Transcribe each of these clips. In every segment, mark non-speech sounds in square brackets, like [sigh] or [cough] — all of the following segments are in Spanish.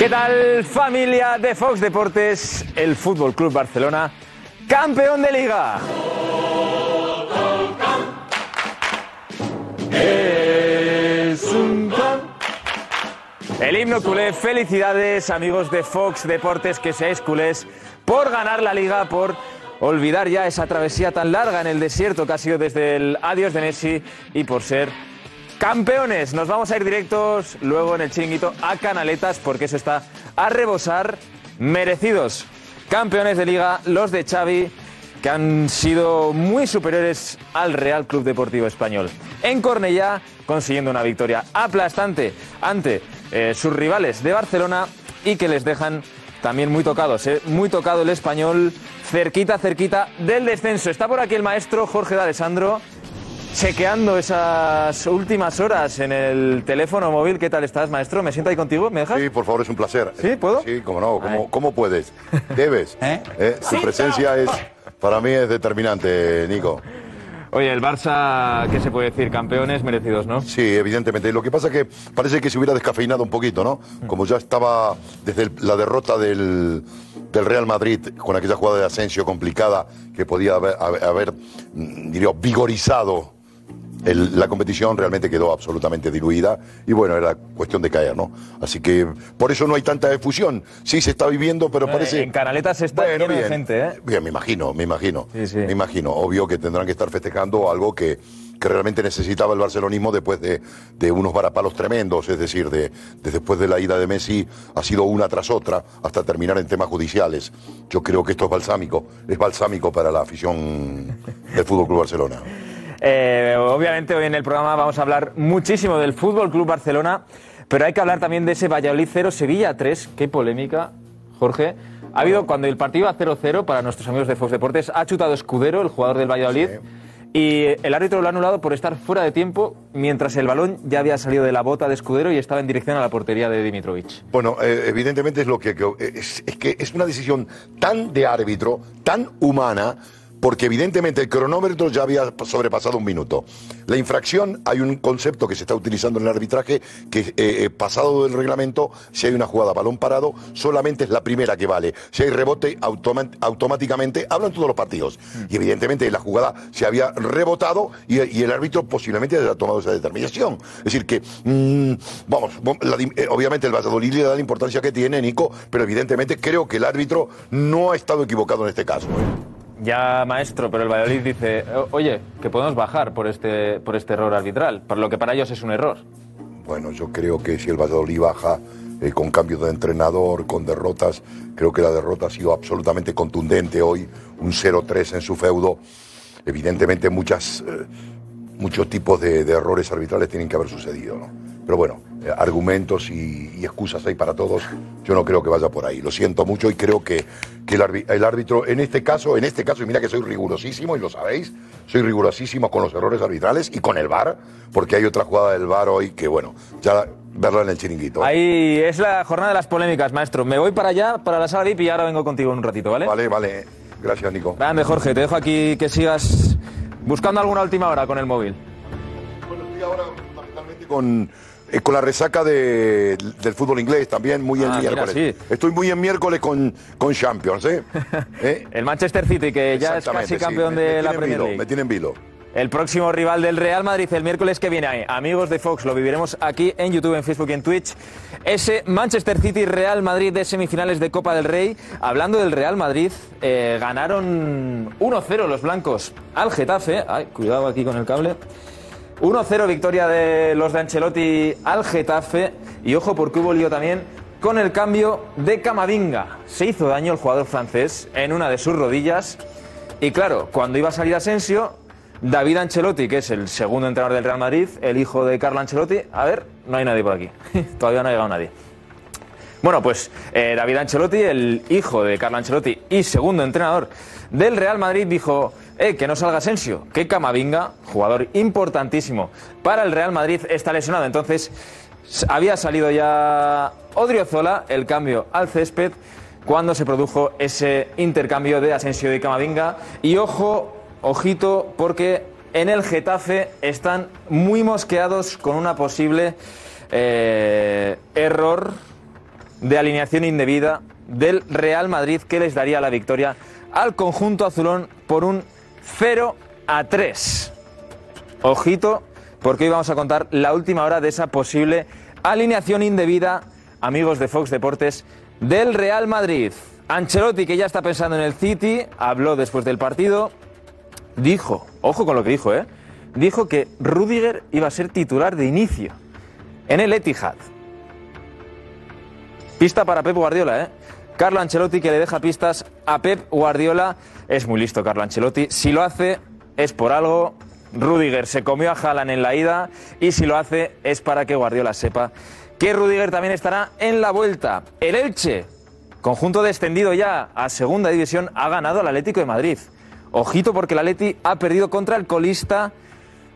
¿Qué tal familia de Fox Deportes? El Fútbol Club Barcelona, campeón de liga. Es un can- El himno culé, felicidades amigos de Fox Deportes que seáis culés por ganar la liga, por olvidar ya esa travesía tan larga en el desierto que ha sido desde el adiós de Messi y por ser campeones. Nos vamos a ir directos luego en el chiringuito a Canaletas porque eso está a rebosar merecidos. Campeones de liga, los de Xavi, que han sido muy superiores al Real Club Deportivo Español. En Cornellá, consiguiendo una victoria aplastante ante eh, sus rivales de Barcelona y que les dejan también muy tocados, ¿eh? muy tocado el español, cerquita, cerquita del descenso. Está por aquí el maestro Jorge de Alessandro, chequeando esas últimas horas en el teléfono móvil. ¿Qué tal estás, maestro? ¿Me siento ahí contigo? ¿Me dejas? Sí, por favor, es un placer. ¿Sí? ¿Puedo? Sí, cómo no, ¿cómo, cómo puedes? [laughs] Debes. ¿Eh? Su presencia es, para mí es determinante, Nico. Oye, el Barça, ¿qué se puede decir? Campeones merecidos, ¿no? Sí, evidentemente. Lo que pasa es que parece que se hubiera descafeinado un poquito, ¿no? Como ya estaba desde el- la derrota del, del Real Madrid con aquella jugada de Asensio complicada que podía haber, haber- haber, mm, diría, vigorizado el- la competición, realmente quedó absolutamente diluida y bueno, era cuestión de caer, ¿no? Así que por eso no hay tanta efusión. Sí se está viviendo, pero Eh, parece... En Canaletas está Bueno, bien. gente, ¿eh? Bien, me imagino, me imagino. Me imagino. Obvio que tendrán que estar festejando algo que, que realmente necesitaba el barcelonismo después de, de unos varapalos tremendos, es decir, de, de después de la ida de Messi ha sido una tras otra hasta terminar en temas judiciales. Yo creo que esto es balsámico, es balsámico para la afición del Fútbol Club Barcelona. Eh, obviamente hoy en el programa vamos a hablar muchísimo del Fútbol Club Barcelona, pero hay que hablar también de ese Valladolid 0 Sevilla 3. Qué polémica, Jorge. Ha habido cuando el partido iba 0-0 para nuestros amigos de Fox Deportes, ha chutado Escudero, el jugador del Valladolid, y el árbitro lo ha anulado por estar fuera de tiempo mientras el balón ya había salido de la bota de Escudero y estaba en dirección a la portería de Dimitrovic. Bueno, eh, evidentemente es lo que, que- es, es que es una decisión tan de árbitro, tan humana, porque evidentemente el cronómetro ya había sobrepasado un minuto. La infracción, hay un concepto que se está utilizando en el arbitraje que eh, eh, pasado del reglamento, si hay una jugada balón parado, solamente es la primera que vale. Si hay rebote, automáticamente hablan todos los partidos. Y evidentemente la jugada se había rebotado y, el árbitro posiblemente haya tomado esa determinación. Es decir, que, mm, vamos, eh, obviamente el Valladolid le da la importancia que tiene, Nico, pero evidentemente creo que el árbitro no ha estado equivocado en este caso. Ya, maestro, pero el Valladolid dice, "O- oye, que podemos bajar por este, por este error arbitral, por lo que para ellos es un error. Bueno, yo creo que si el Valladolid baja eh, con cambios de entrenador, con derrotas, creo que la derrota ha sido absolutamente contundente hoy, un 0-3 en su feudo. Evidentemente muchas, eh, muchos tipos de, de errores arbitrales tienen que haber sucedido, ¿no? Pero bueno, eh, argumentos y, y excusas hay para todos. Yo no creo que vaya por ahí. Lo siento mucho y creo que, que el, árbitro, en este caso, en este caso, y mira que soy rigurosísimo y lo sabéis, soy rigurosísimo con los errores arbitrales y con el VAR, porque hay otra jugada del VAR hoy que, bueno, ya verla en el chiringuito. Ahí es la jornada de las polémicas, maestro. Me voy para allá, para la sala VIP y ahora vengo contigo en un ratito, ¿vale? Vale, vale. Gracias, Nico. Grande, Jorge. Te dejo aquí que sigas buscando alguna última hora con el móvil. Con, eh, con la resaca de- del fútbol inglés también, muy en Ah, mira, miércoles. sí. Estoy muy en miércoles con, con Champions, ¿eh? [laughs] ¿Eh? El Manchester City, que ya es casi sí. campeón Me- de me la Premier vilo, League. Me tienen vilo. El próximo rival del Real Madrid el miércoles que viene. Amigos de Fox, lo viviremos aquí en YouTube, en Facebook en Twitch. Ese Manchester City Real Madrid de semifinales de Copa del Rey. Hablando del Real Madrid, eh, ganaron 1-0 los blancos al Getafe. Ay, cuidado aquí con el cable. 1-0 victoria de los de Ancelotti al Getafe. Y ojo porque hubo lío también con el cambio de Camavinga. Se hizo daño el jugador francés en una de sus rodillas. Y claro, cuando iba a salir Asensio, David Ancelotti, que es el segundo entrenador del Real Madrid, el hijo de Carlo Ancelotti, a ver, no hay nadie por aquí. [laughs] Todavía no ha llegado nadie. Bueno, pues eh, David Ancelotti, el hijo de Carlo Ancelotti y segundo entrenador del Real Madrid, dijo eh, que no salga Asensio, que Camavinga, jugador importantísimo para el Real Madrid, está lesionado. Entonces, había salido ya Odriozola, el cambio al césped, cuando se produjo ese intercambio de Asensio y Camavinga. Y ojo, ojito, porque en el Getafe están muy mosqueados con una posible eh, error de alineación indebida del Real Madrid que les daría la victoria al conjunto azulón por un 0 a 3. Ojito, porque hoy vamos a contar la última hora de esa posible alineación indebida, amigos de Fox Deportes, del Real Madrid. Ancelotti, que ya está pensando en el City, habló después del partido, dijo, ojo con lo que dijo, ¿eh? Dijo que Rudiger iba a ser titular de inicio en el Etihad. Pista para Pep Guardiola, ¿eh? Carlo Ancelotti que le deja pistas a Pep Guardiola. Es muy listo Carlo Ancelotti. Si lo hace es por algo. Rudiger se comió a Haaland en la ida y si lo hace es para que Guardiola sepa que Rudiger también estará en la vuelta. El Elche, conjunto descendido ya a segunda división, ha ganado al Atlético de Madrid. Ojito porque el Atleti ha perdido contra el colista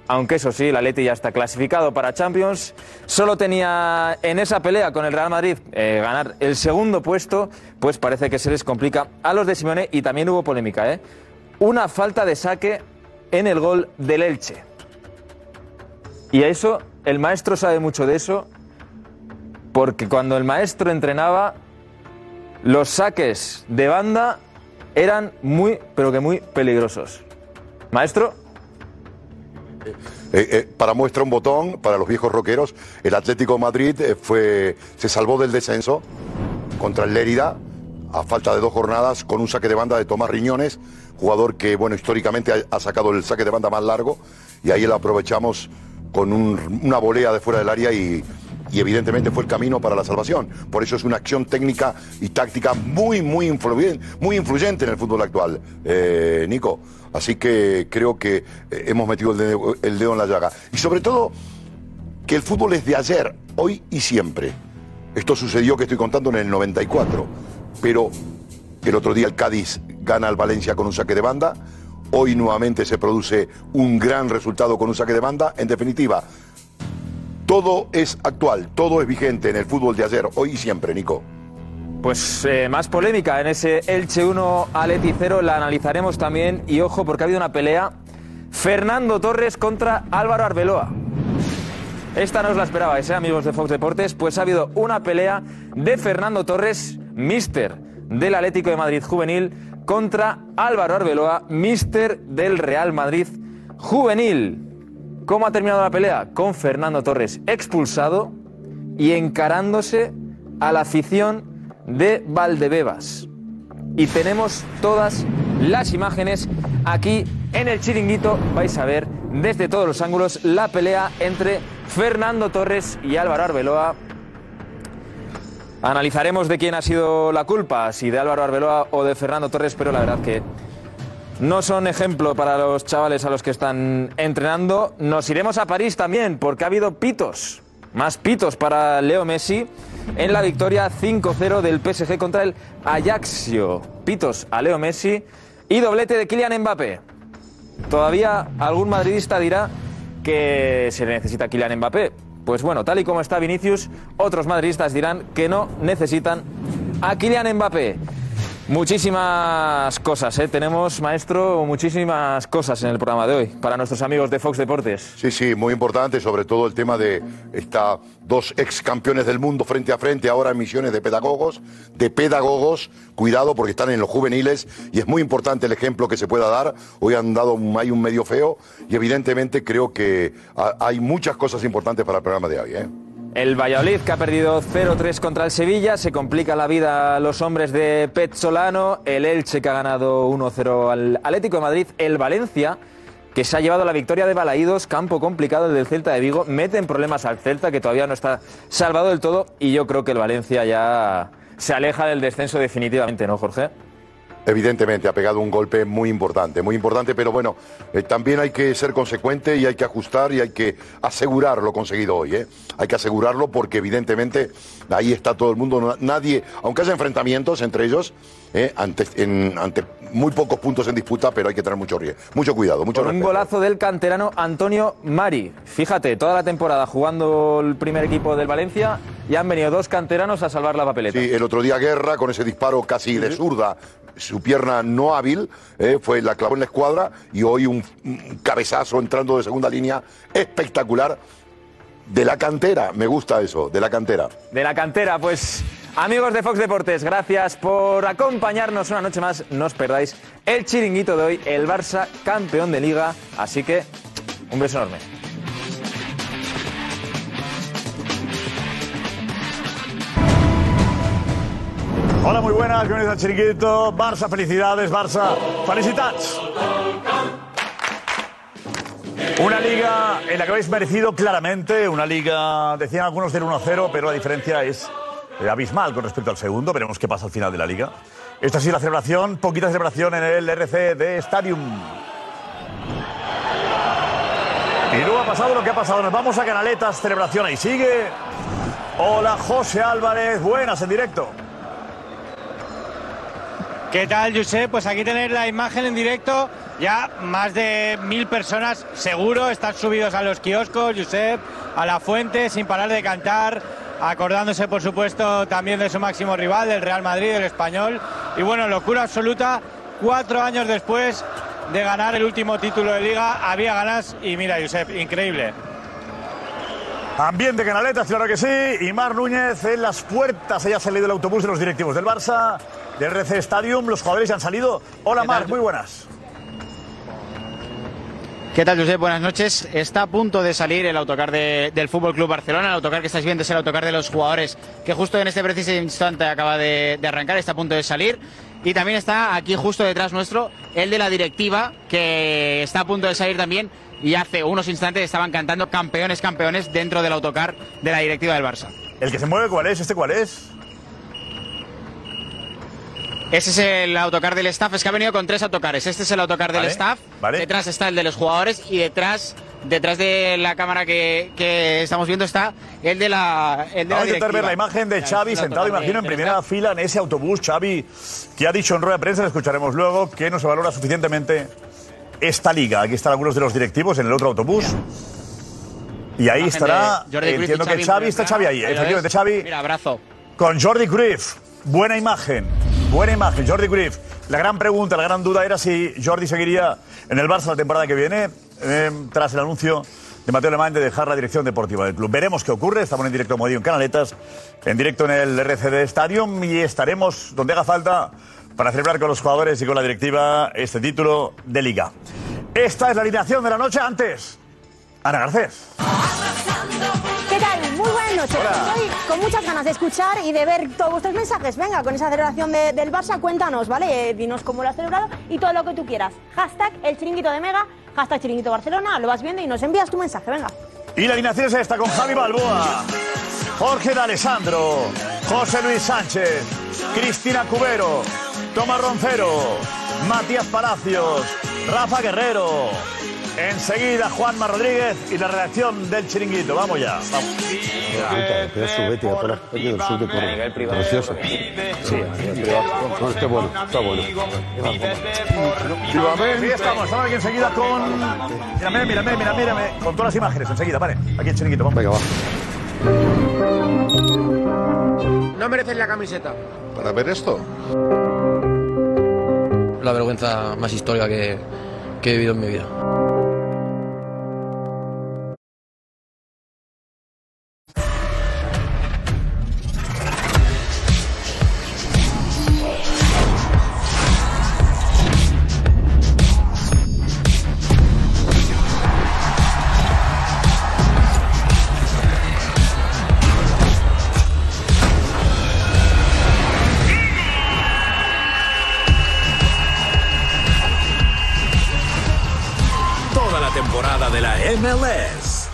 aunque eso sí, el Atleti ya está clasificado para Champions. Solo tenía en esa pelea con el Real Madrid eh, ganar el segundo puesto, pues parece que se les complica a los de Simone y también hubo polémica, ¿eh? Una falta de saque en el gol del Elche. Y a eso, el maestro sabe mucho de eso, porque cuando el maestro entrenaba, los saques de banda eran muy, pero que muy peligrosos. Maestro. Eh, eh, para muestra un botón, para los viejos rockeros, el Atlético Madrid eh, fue, se salvó del descenso contra el Lérida a falta de dos jornadas con un saque de banda de Tomás Riñones, jugador que bueno históricamente ha, ha sacado el saque de banda más largo y ahí lo aprovechamos con un- una volea de fuera del área y, y evidentemente fue el camino para la salvación. Por eso es una acción técnica y táctica muy, muy influyente, muy influyente en el fútbol actual, eh, Nico. Así que creo que eh, hemos metido el el dedo en la llaga. Y sobre todo, que el fútbol es de ayer, hoy y siempre. Esto sucedió que estoy contando en el 94, pero el otro día el Cádiz gana al Valencia con un saque de banda. Hoy nuevamente se produce un gran resultado con un saque de banda. En definitiva, todo es actual, todo es vigente en el fútbol de ayer, hoy y siempre, Nico. Pues eh, más polémica en ese Elche 1 Aleti 0 la analizaremos también y ojo porque ha habido una pelea Fernando Torres contra Álvaro Arbeloa. Esta no os la esperabais, ¿eh, amigos de Fox Deportes, pues ha habido una pelea de Fernando Torres, mister del Atlético de Madrid juvenil, contra Álvaro Arbeloa, mister del Real Madrid juvenil. ¿Cómo ha terminado la pelea? Con Fernando Torres expulsado y encarándose a la afición de Valdebebas. Y tenemos todas las imágenes aquí en el chiringuito. Vais a ver desde todos los ángulos la pelea entre Fernando Torres y Álvaro Arbeloa. Analizaremos de quién ha sido la culpa, si de Álvaro Arbeloa o de Fernando Torres, pero la verdad que no son ejemplo para los chavales a los que están entrenando. Nos iremos a París también, porque ha habido pitos, más pitos para Leo Messi en la victoria 5-0 del PSG contra el Ajaxio. Pitos a Leo Messi y doblete de Kylian Mbappé. Todavía algún madridista dirá que se le necesita Kylian Mbappé. Pues bueno, tal y como está Vinicius, otros madridistas dirán que no necesitan a Kylian Mbappé. Muchísimas cosas, ¿eh? tenemos, maestro, muchísimas cosas en el programa de hoy para nuestros amigos de Fox Deportes. Sí, sí, muy importante, sobre todo el tema de esta dos ex campeones del mundo frente a frente, ahora en misiones de pedagogos, de pedagogos, cuidado porque están en los juveniles y es muy importante el ejemplo que se pueda dar. Hoy han dado hay un medio feo y evidentemente creo que ha- hay muchas cosas importantes para el programa de hoy. ¿eh? El Valladolid, que ha perdido 0-3 contra el Sevilla, se complica la vida a los hombres de Pet Solano. El Elche, que ha ganado 1-0 al Atlético de Madrid. El Valencia, que se ha llevado la victoria de Balaídos, campo complicado el del Celta de Vigo. Mete en problemas al Celta, que todavía no está salvado del todo. Y yo creo que el Valencia ya se aleja del descenso definitivamente, ¿no, Jorge? Evidentemente ha pegado un golpe muy importante, muy importante, pero bueno, eh, también hay que ser consecuente y hay que ajustar y hay que asegurar lo conseguido hoy. ¿eh? Hay que asegurarlo porque evidentemente ahí está todo el mundo, nadie, aunque haya enfrentamientos entre ellos, ¿eh? ante, en- ante muy pocos puntos en disputa, pero hay que tener mucho, rie- mucho cuidado, mucho Con un golazo del canterano Antonio Mari. Fíjate, toda la temporada jugando el primer equipo del Valencia y han venido dos canteranos a salvar la papeleta. Sí, el otro día Guerra, con ese disparo casi de zurda, su pierna no hábil, eh, fue la clavó en la escuadra y hoy un, un cabezazo entrando de segunda línea espectacular de la cantera. Me gusta eso, de la cantera. De la cantera, pues Amigos de Fox Deportes, gracias por acompañarnos una noche más. No os perdáis el chiringuito de hoy, el Barça campeón de liga. Así que un beso enorme. Hola, muy buenas, bienvenidos al chiringuito. Barça, felicidades, Barça. Felicitats. Una liga en la que habéis merecido claramente, una liga, decían algunos del 1-0, pero la diferencia es eh, abismal con respecto al segundo. Veremos qué pasa al final de la liga. Esta ha sido la celebración, poquita celebración en el RC de Stadium. Y luego ha pasado lo que ha pasado. Nos vamos a Canaletas, celebración ahí sigue. Hola, José Álvarez, buenas en directo. ¿Qué tal, Josep? Pues aquí tenéis la imagen en directo. Ya más de mil personas seguro están subidos a los kioscos, Josep, a la fuente, sin parar de cantar, acordándose, por supuesto, también de su máximo rival, del Real Madrid, del español. Y bueno, locura absoluta, cuatro años después de ganar el último título de liga, había ganas y mira, Josep, increíble. Ambiente Canaletas, claro que sí. Y Mar Núñez en las puertas. Ella ha salido del autobús de los directivos del Barça, del RC Stadium. Los jugadores ya han salido. Hola, Mar, muy buenas. ¿Qué tal, Josep? Buenas noches. Está a punto de salir el autocar de- del Fútbol Club Barcelona. El autocar que estáis viendo es el autocar de los jugadores que justo en este preciso instante acaba de, de arrancar, está a punto de salir. Y también está aquí justo detrás nuestro el de la directiva que está a punto de salir también. Y hace unos instantes estaban cantando campeones, campeones dentro del autocar de la directiva del Barça. ¿El que se mueve cuál es? ¿Este cuál es? Ese es el autocar del staff, es que ha venido con tres autocares. Este es el autocar del Vale, staff, vale. detrás está el de los jugadores y detrás, detrás de la cámara que, que estamos viendo está el de la, el de Vamos a intentar ver la imagen de Xavi el sentado, imagino, en primera staff. fila en ese autobús. Xavi, que ha dicho en rueda de prensa, le escucharemos luego, que no se valora suficientemente esta liga. Aquí están algunos de los directivos en el otro autobús. Y ahí estará, entiendo que Xavi está. Xavi ahí, lo efectivamente. Xavi Mira, abrazo. con Jordi Cruyff. Buena imagen, buena imagen, Jordi Cruyff. La gran pregunta, la gran duda era si Jordi seguiría en el Barça la temporada que viene, eh, tras el anuncio de Mateo Alemán de dejar la dirección deportiva del club. Veremos qué ocurre, estamos en directo como en Canaletas, en directo en el RCD Stadium y estaremos donde haga falta para celebrar con los jugadores y con la directiva este título de liga. Esta es la alineación de la noche antes. Ana Garcés. Muy buenas noches. Estoy con muchas ganas de escuchar y de ver todos vuestros mensajes. Venga, con esa celebración de- del Barça, cuéntanos, ¿vale? Eh, dinos cómo lo has celebrado y todo lo que tú quieras. Hashtag el chiringuito de Mega, hashtag chiringuito Barcelona, lo vas viendo y nos envías tu mensaje, venga. Y la alineación es esta con Javi Balboa, Jorge D'Alessandro, José Luis Sánchez, Cristina Cubero, Tomás Roncero, Matías Palacios, Rafa Guerrero. Enseguida Juanma Rodríguez y la redacción del chiringuito. Vamos ya. Vamos. Precioso. Sí, no, está bueno, está bueno. Sí, estamos, estamos aquí enseguida con. Mírame, mírame, mírame, mírame. Con todas las imágenes, enseguida, vale. Aquí el chiringuito, vamos. Venga, va. No mereces la camiseta. Para ver esto. La vergüenza más histórica que, que he vivido en mi vida.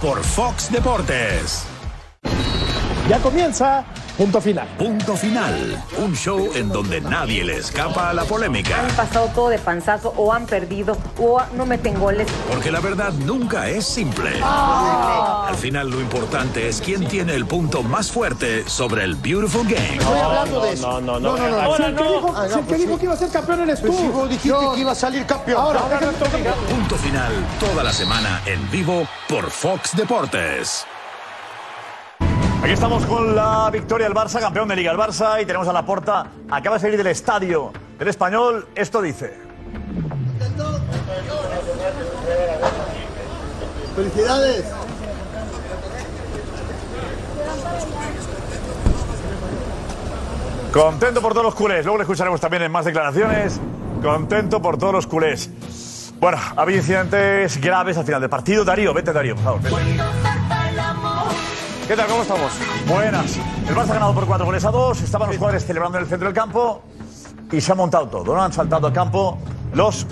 Por Fox Deportes. Ya comienza punto final. Punto final. Un show en donde nadie le escapa a la polémica. Han pasado todo de panzazo o han perdido o no meten goles. Porque la verdad nunca es simple. Al final lo importante es quién tiene el punto más fuerte sobre el Beautiful Game. Estoy hablando de eso. No, no, no. no, no. Ahora Si el que no. dijo, Ah, si no, el que pues dijo sí. que iba a ser campeón eres tú. Pues si vos dijiste que iba a salir campeón. Ahora. Punto final toda la semana en vivo por Fox Deportes. Aquí estamos con la victoria del Barça, campeón de Liga. El Barça y tenemos a la porta. Acaba de salir del estadio del español. Esto dice. Felicidades. Contento por todos los culés. Luego le escucharemos también en más declaraciones. Contento por todos los culés. Bueno, ha habido incidentes graves al final del partido. Darío, vete Darío, por favor. vete. ¿Qué tal? ¿Cómo estamos? Buenas. El Barça ha ganado por cuatro goles a dos. Estaban los jugadores celebrando en el centro del campo y se ha montado todo. ¿no? Han saltado al campo los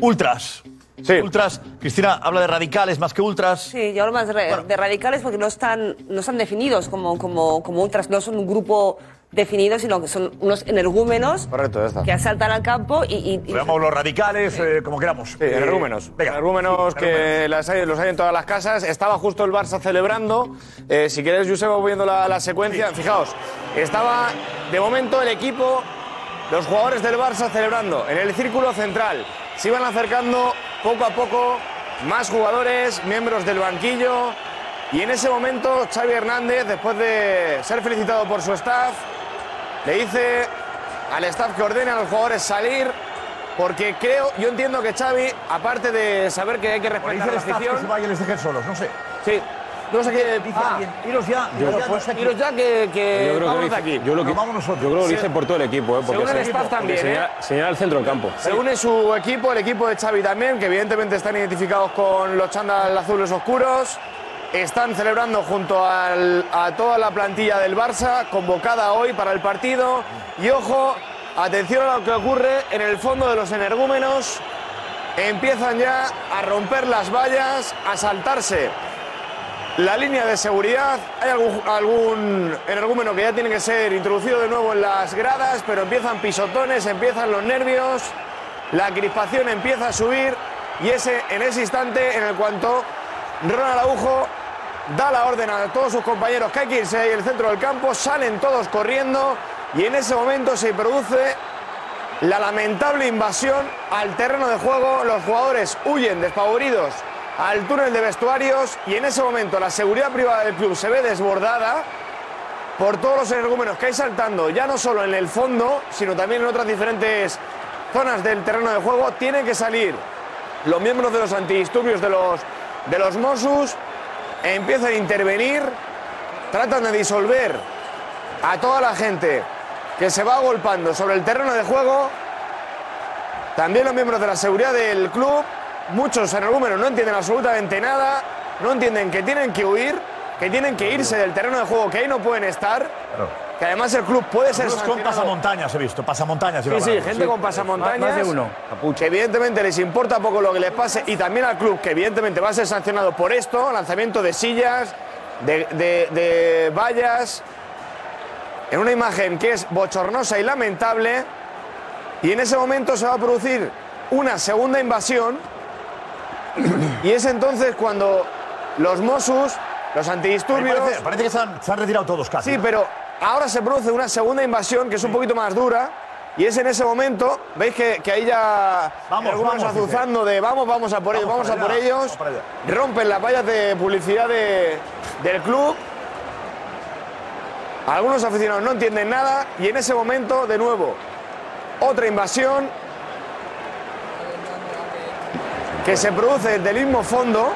ultras. Sí. Ultras. Cristina habla de radicales más que ultras. Sí, yo hablo más de, de radicales porque no están, no están definidos como, como, como ultras, no son un grupo definido, sino que son unos energúmenos Correcto, ya está. que asaltan al campo y... y- y- Veamos los radicales, eh, como queramos. Sí, energúmenos. Energúmenos que las hay- los hay en todas las casas. Estaba justo el Barça celebrando. Eh, si quieres, Josep, voy viendo la, la secuencia. Fijaos, estaba de momento el equipo, los jugadores del Barça celebrando en el círculo central. Se iban acercando poco a poco más jugadores, miembros del banquillo. Y en ese momento, Xavi Hernández, después de ser felicitado por su staff, le dice al staff que ordene a los jugadores salir porque creo, yo entiendo que Xavi, aparte de saber que hay que respetar la staff que afición, se vayan y les dejen solos, no sé. sí, no sé qué Dice ah, alguien, iros ya, yo- iros ya, no sé iros ya que, que Yo creo que vamos lo de dice- aquí. Yo, lo que, vamos nosotros. yo creo que lo Sí. dice por todo el equipo, ¿eh? porque, Según el se- staff porque también, señala, ¿eh? señala el centro del campo. Se une su equipo, el equipo de Xavi también, que evidentemente están identificados con los chándal azules oscuros. Están celebrando junto a toda la plantilla del Barça, convocada hoy para el partido. Y ojo, atención a lo que ocurre en el fondo de los energúmenos. Empiezan ya a romper las vallas, a saltarse la línea de seguridad. Hay algún, algún energúmeno que ya tiene que ser introducido de nuevo en las gradas, pero empiezan pisotones, empiezan los nervios, la crispación empieza a subir y ese, en ese instante, en el cuanto Ronald Araujo da la orden a todos sus compañeros que hay que irse ahí al centro del campo, salen todos corriendo y en ese momento se produce la lamentable invasión al terreno de juego. Los jugadores huyen despavoridos al túnel de vestuarios y en ese momento la seguridad privada del club se ve desbordada por todos los energúmenos que hay saltando, ya no solo en el fondo, sino también en otras diferentes zonas del terreno de juego. Tienen que salir los miembros de los antidisturbios de los, de los empiezan a intervenir, tratan de disolver a toda la gente que se va agolpando sobre el terreno de juego. También los miembros de la seguridad del club, muchos energúmenos no entienden absolutamente nada, no entienden que tienen que huir, que tienen que irse del terreno de juego, que ahí no pueden estar, que además el club puede ser Algunos con pasamontañas he visto, pasamontañas. Sí, sí, gente con pasamontañas. Más de uno. Que evidentemente les importa poco lo que les pase y también al club, que evidentemente va a ser sancionado por esto, lanzamiento de sillas, de, de- de vallas, en una imagen que es bochornosa y lamentable. Y en ese momento se va a producir una segunda invasión. [clears throat] Y es entonces cuando los Mossos, los antidisturbios. Parece, parece que se han, se han retirado todos casi. Sí, pero ahora se produce una segunda invasión que es un poquito más dura. Y es en ese momento, veis que, que ahí ya Vamos, algunos vamos, dice. azuzando de vamos, vamos a por ellos, Vamos a por allá, ellos. Rompen las vallas de publicidad de- del club. Algunos aficionados no entienden nada y en ese momento, de nuevo, otra invasión que se produce desde el mismo fondo.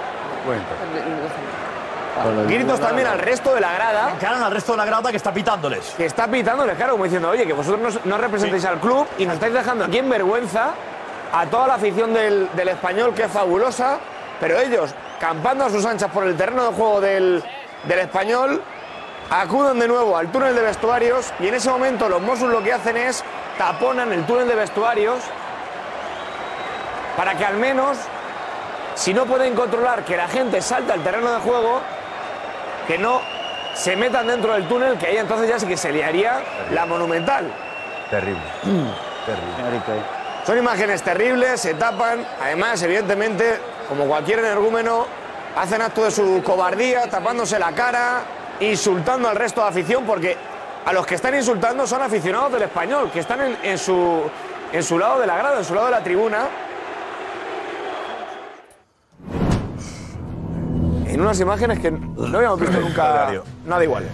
Gritos también al resto de la grada. Encaran al resto de la grada que está pitándoles. Que está pitándoles, claro, como diciendo, oye, que vosotros no, no representáis al club y nos estáis dejando aquí en vergüenza a toda la afición del, del español, que es fabulosa, pero ellos, campando a sus anchas por el terreno de juego del, del español, acuden de nuevo al túnel de vestuarios y en ese momento los Mossos lo que hacen es taponan el túnel de vestuarios para que al menos, si no pueden controlar que la gente salta al terreno de juego, que no se metan dentro del túnel, que ahí entonces ya sí que se liaría la monumental. Terrible. [clears throat] Terrible. Son imágenes terribles, se tapan, además, evidentemente, como cualquier energúmeno, hacen acto de su cobardía, tapándose la cara, insultando al resto de afición, porque a los que están insultando son aficionados del español, que están en, en su, en su lado de la grada, en su lado de la tribuna. En unas imágenes que no habíamos visto [laughs] nunca nada igual.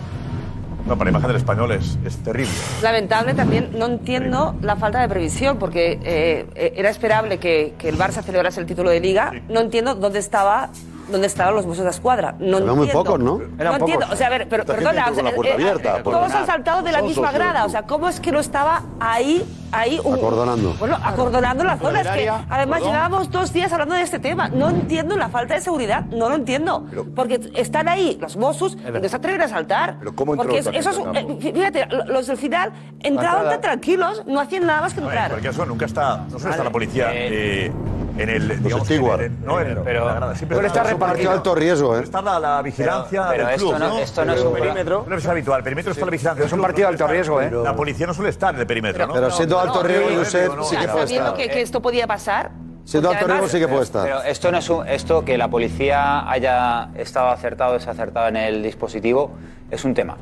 No, para la imagen del español es, es terrible. Lamentable también, no entiendo la falta de previsión, porque eh, eh, era esperable que, que el Barça celebrase el título de Liga. No entiendo dónde estaba dónde estaban los Mossos de Escuadra. No Eran muy entiendo. pocos, ¿no? No entiendo. pocos. O sea, a ver, pero perdona. la puerta eh, abierta, eh, todos han saltado de la misma socios, grada. O sea, ¿cómo es que no estaba ahí, ahí un- Acordonando. Bueno, acordonando la zona. Es que además cordón. llevábamos dos días hablando de este tema. No entiendo la falta de seguridad. No lo entiendo. Porque están ahí los Mossos y no se atreven a saltar. Pero ¿cómo entró Porque eso es, eh, fíjate, los del final entraban tan tranquilos, no hacían nada más que entrar. en cualquier caso, nunca está, no suele estar la policía eh, en el, digamos, en el- no, en, Pero- grada. Siempre Suele estar está repartido. alto riesgo, ¿eh? Está la, la vigilancia Pero- pero del esto club, no- ¿no? esto no es un perímetro. No es habitual, el perímetro está la vigilancia. Es un partido de alto riesgo, ¿eh? La policía no suele estar en el perímetro, ¿no? Pero siendo alto riesgo, Josep, sí que puede Sabiendo estar. que, que esto podía pasar. Siendo alto riesgo, sí que puede estar. Pero esto no es un- esto que la policía haya estado acertado o desacertado en el dispositivo es un tema.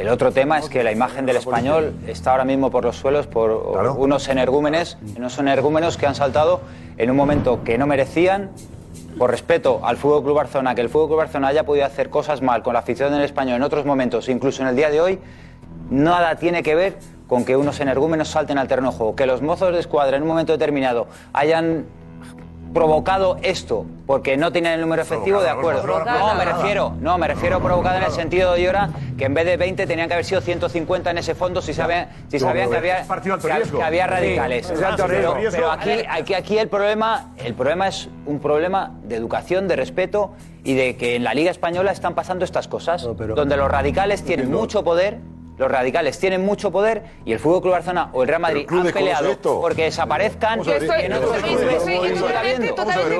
El otro tema es que la imagen del español está ahora mismo por los suelos por unos energúmenes, unos energúmenos que han saltado en un momento que no merecían por respeto al Fútbol Club Barcelona, que el Fútbol Club Barcelona haya podido hacer cosas mal con la afición del español en otros momentos, incluso en el día de hoy, nada tiene que ver con que unos energúmenos salten al terreno de juego. Que los mozos de escuadra en un momento determinado hayan provocado esto porque no tenían el número efectivo, de acuerdo. No, me refiero, no, me refiero a provocado en el sentido de Llora que en vez de 20 tenían que haber sido 150 en ese fondo si sabían, si sabían que había, que- había radicales. Pero, pero aquí, aquí, aquí el problema, el problema es un problema de educación, de respeto y de que en la Liga Española están pasando estas cosas, donde los radicales tienen mucho poder. Los radicales tienen mucho poder y el Fútbol Club Barcelona o el Real Madrid han peleado porque desaparezcan Vamos a ver, y estoy- totalmente-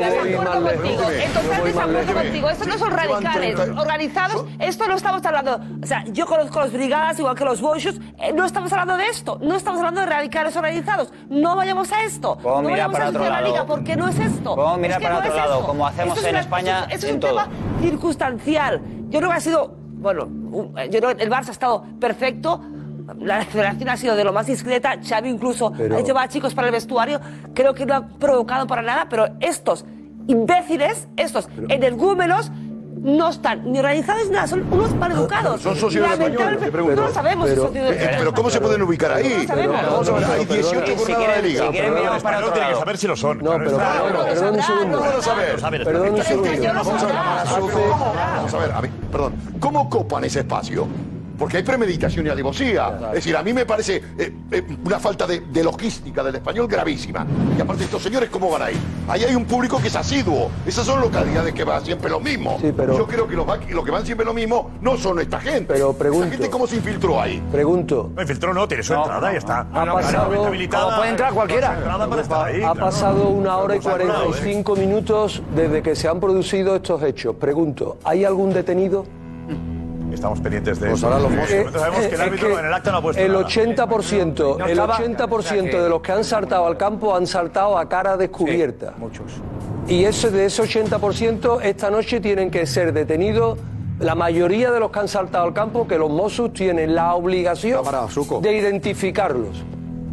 de acuerdo contigo. En total desacuerdo contigo. Estos no son radicales. 30 Organizados, esto no estamos hablando. O sea, yo conozco los brigadas igual que los bochos. eh, no estamos hablando de esto. No estamos hablando de radicales organizados. No vayamos a esto. No mirar vayamos a la liga porque no es esto. Puedo mirar Es que para otro lado, como hacemos en España es- un tema circunstancial. Yo creo que ha sido, bueno, yo creo que el Barça ha estado perfecto. La federación ha sido de lo más discreta. Xavi incluso Pero- ha llevado a chicos para el vestuario. Creo que no ha provocado para nada, pero estos imbéciles, estos energúmenos, no están ni organizados ni nada, son unos maleducados. Son socios del español, Lamentablemente, te pregunto. No lo sabemos si Pero- son eh, pero ¿cómo se pueden ubicar ahí? No lo sabemos. Vamos a ver, hay 18 Si jornadas de quieren- liga. si quieren miramos para otro lado. saber si lo son. No, pero perdón, un segundo. No puedo saber. Perdón un segundo. Vamos a ver, vamos a ver, a ver, perdón. ¿Cómo copan ese espacio? Porque hay premeditación y alevosía. Es decir, a mí me parece eh, eh, una falta de, de logística del español gravísima. Y aparte, estos señores, ¿cómo van ahí? Ahí hay un público que es asiduo. Esas son localidades que van siempre lo mismo. Sí, pero- Yo creo que los, va- los que van siempre lo mismo no son esta gente. Pero pregunto. ¿Esta gente cómo se infiltró ahí? Pregunto. No, infiltró no, tiene su entrada y está. Ha pasado- habilitada. como puede entrar cualquiera. Entrada para estar ahí, Ha claro. pasado una hora y Nos ha colado, ¿eh? 45 minutos desde que se han producido estos hechos. Pregunto, ¿hay algún detenido? Estamos pendientes de Pues ahora los Eh, que el Es árbitro que en el acta no ha puesto el nada. 80%, No el estaba- 80% de los que han saltado al campo han saltado a cara descubierta. muchos. Y ese, de ese 80%, esta noche tienen que ser detenidos la mayoría de los que han saltado al campo, que los Mossos tienen la obligación de identificarlos.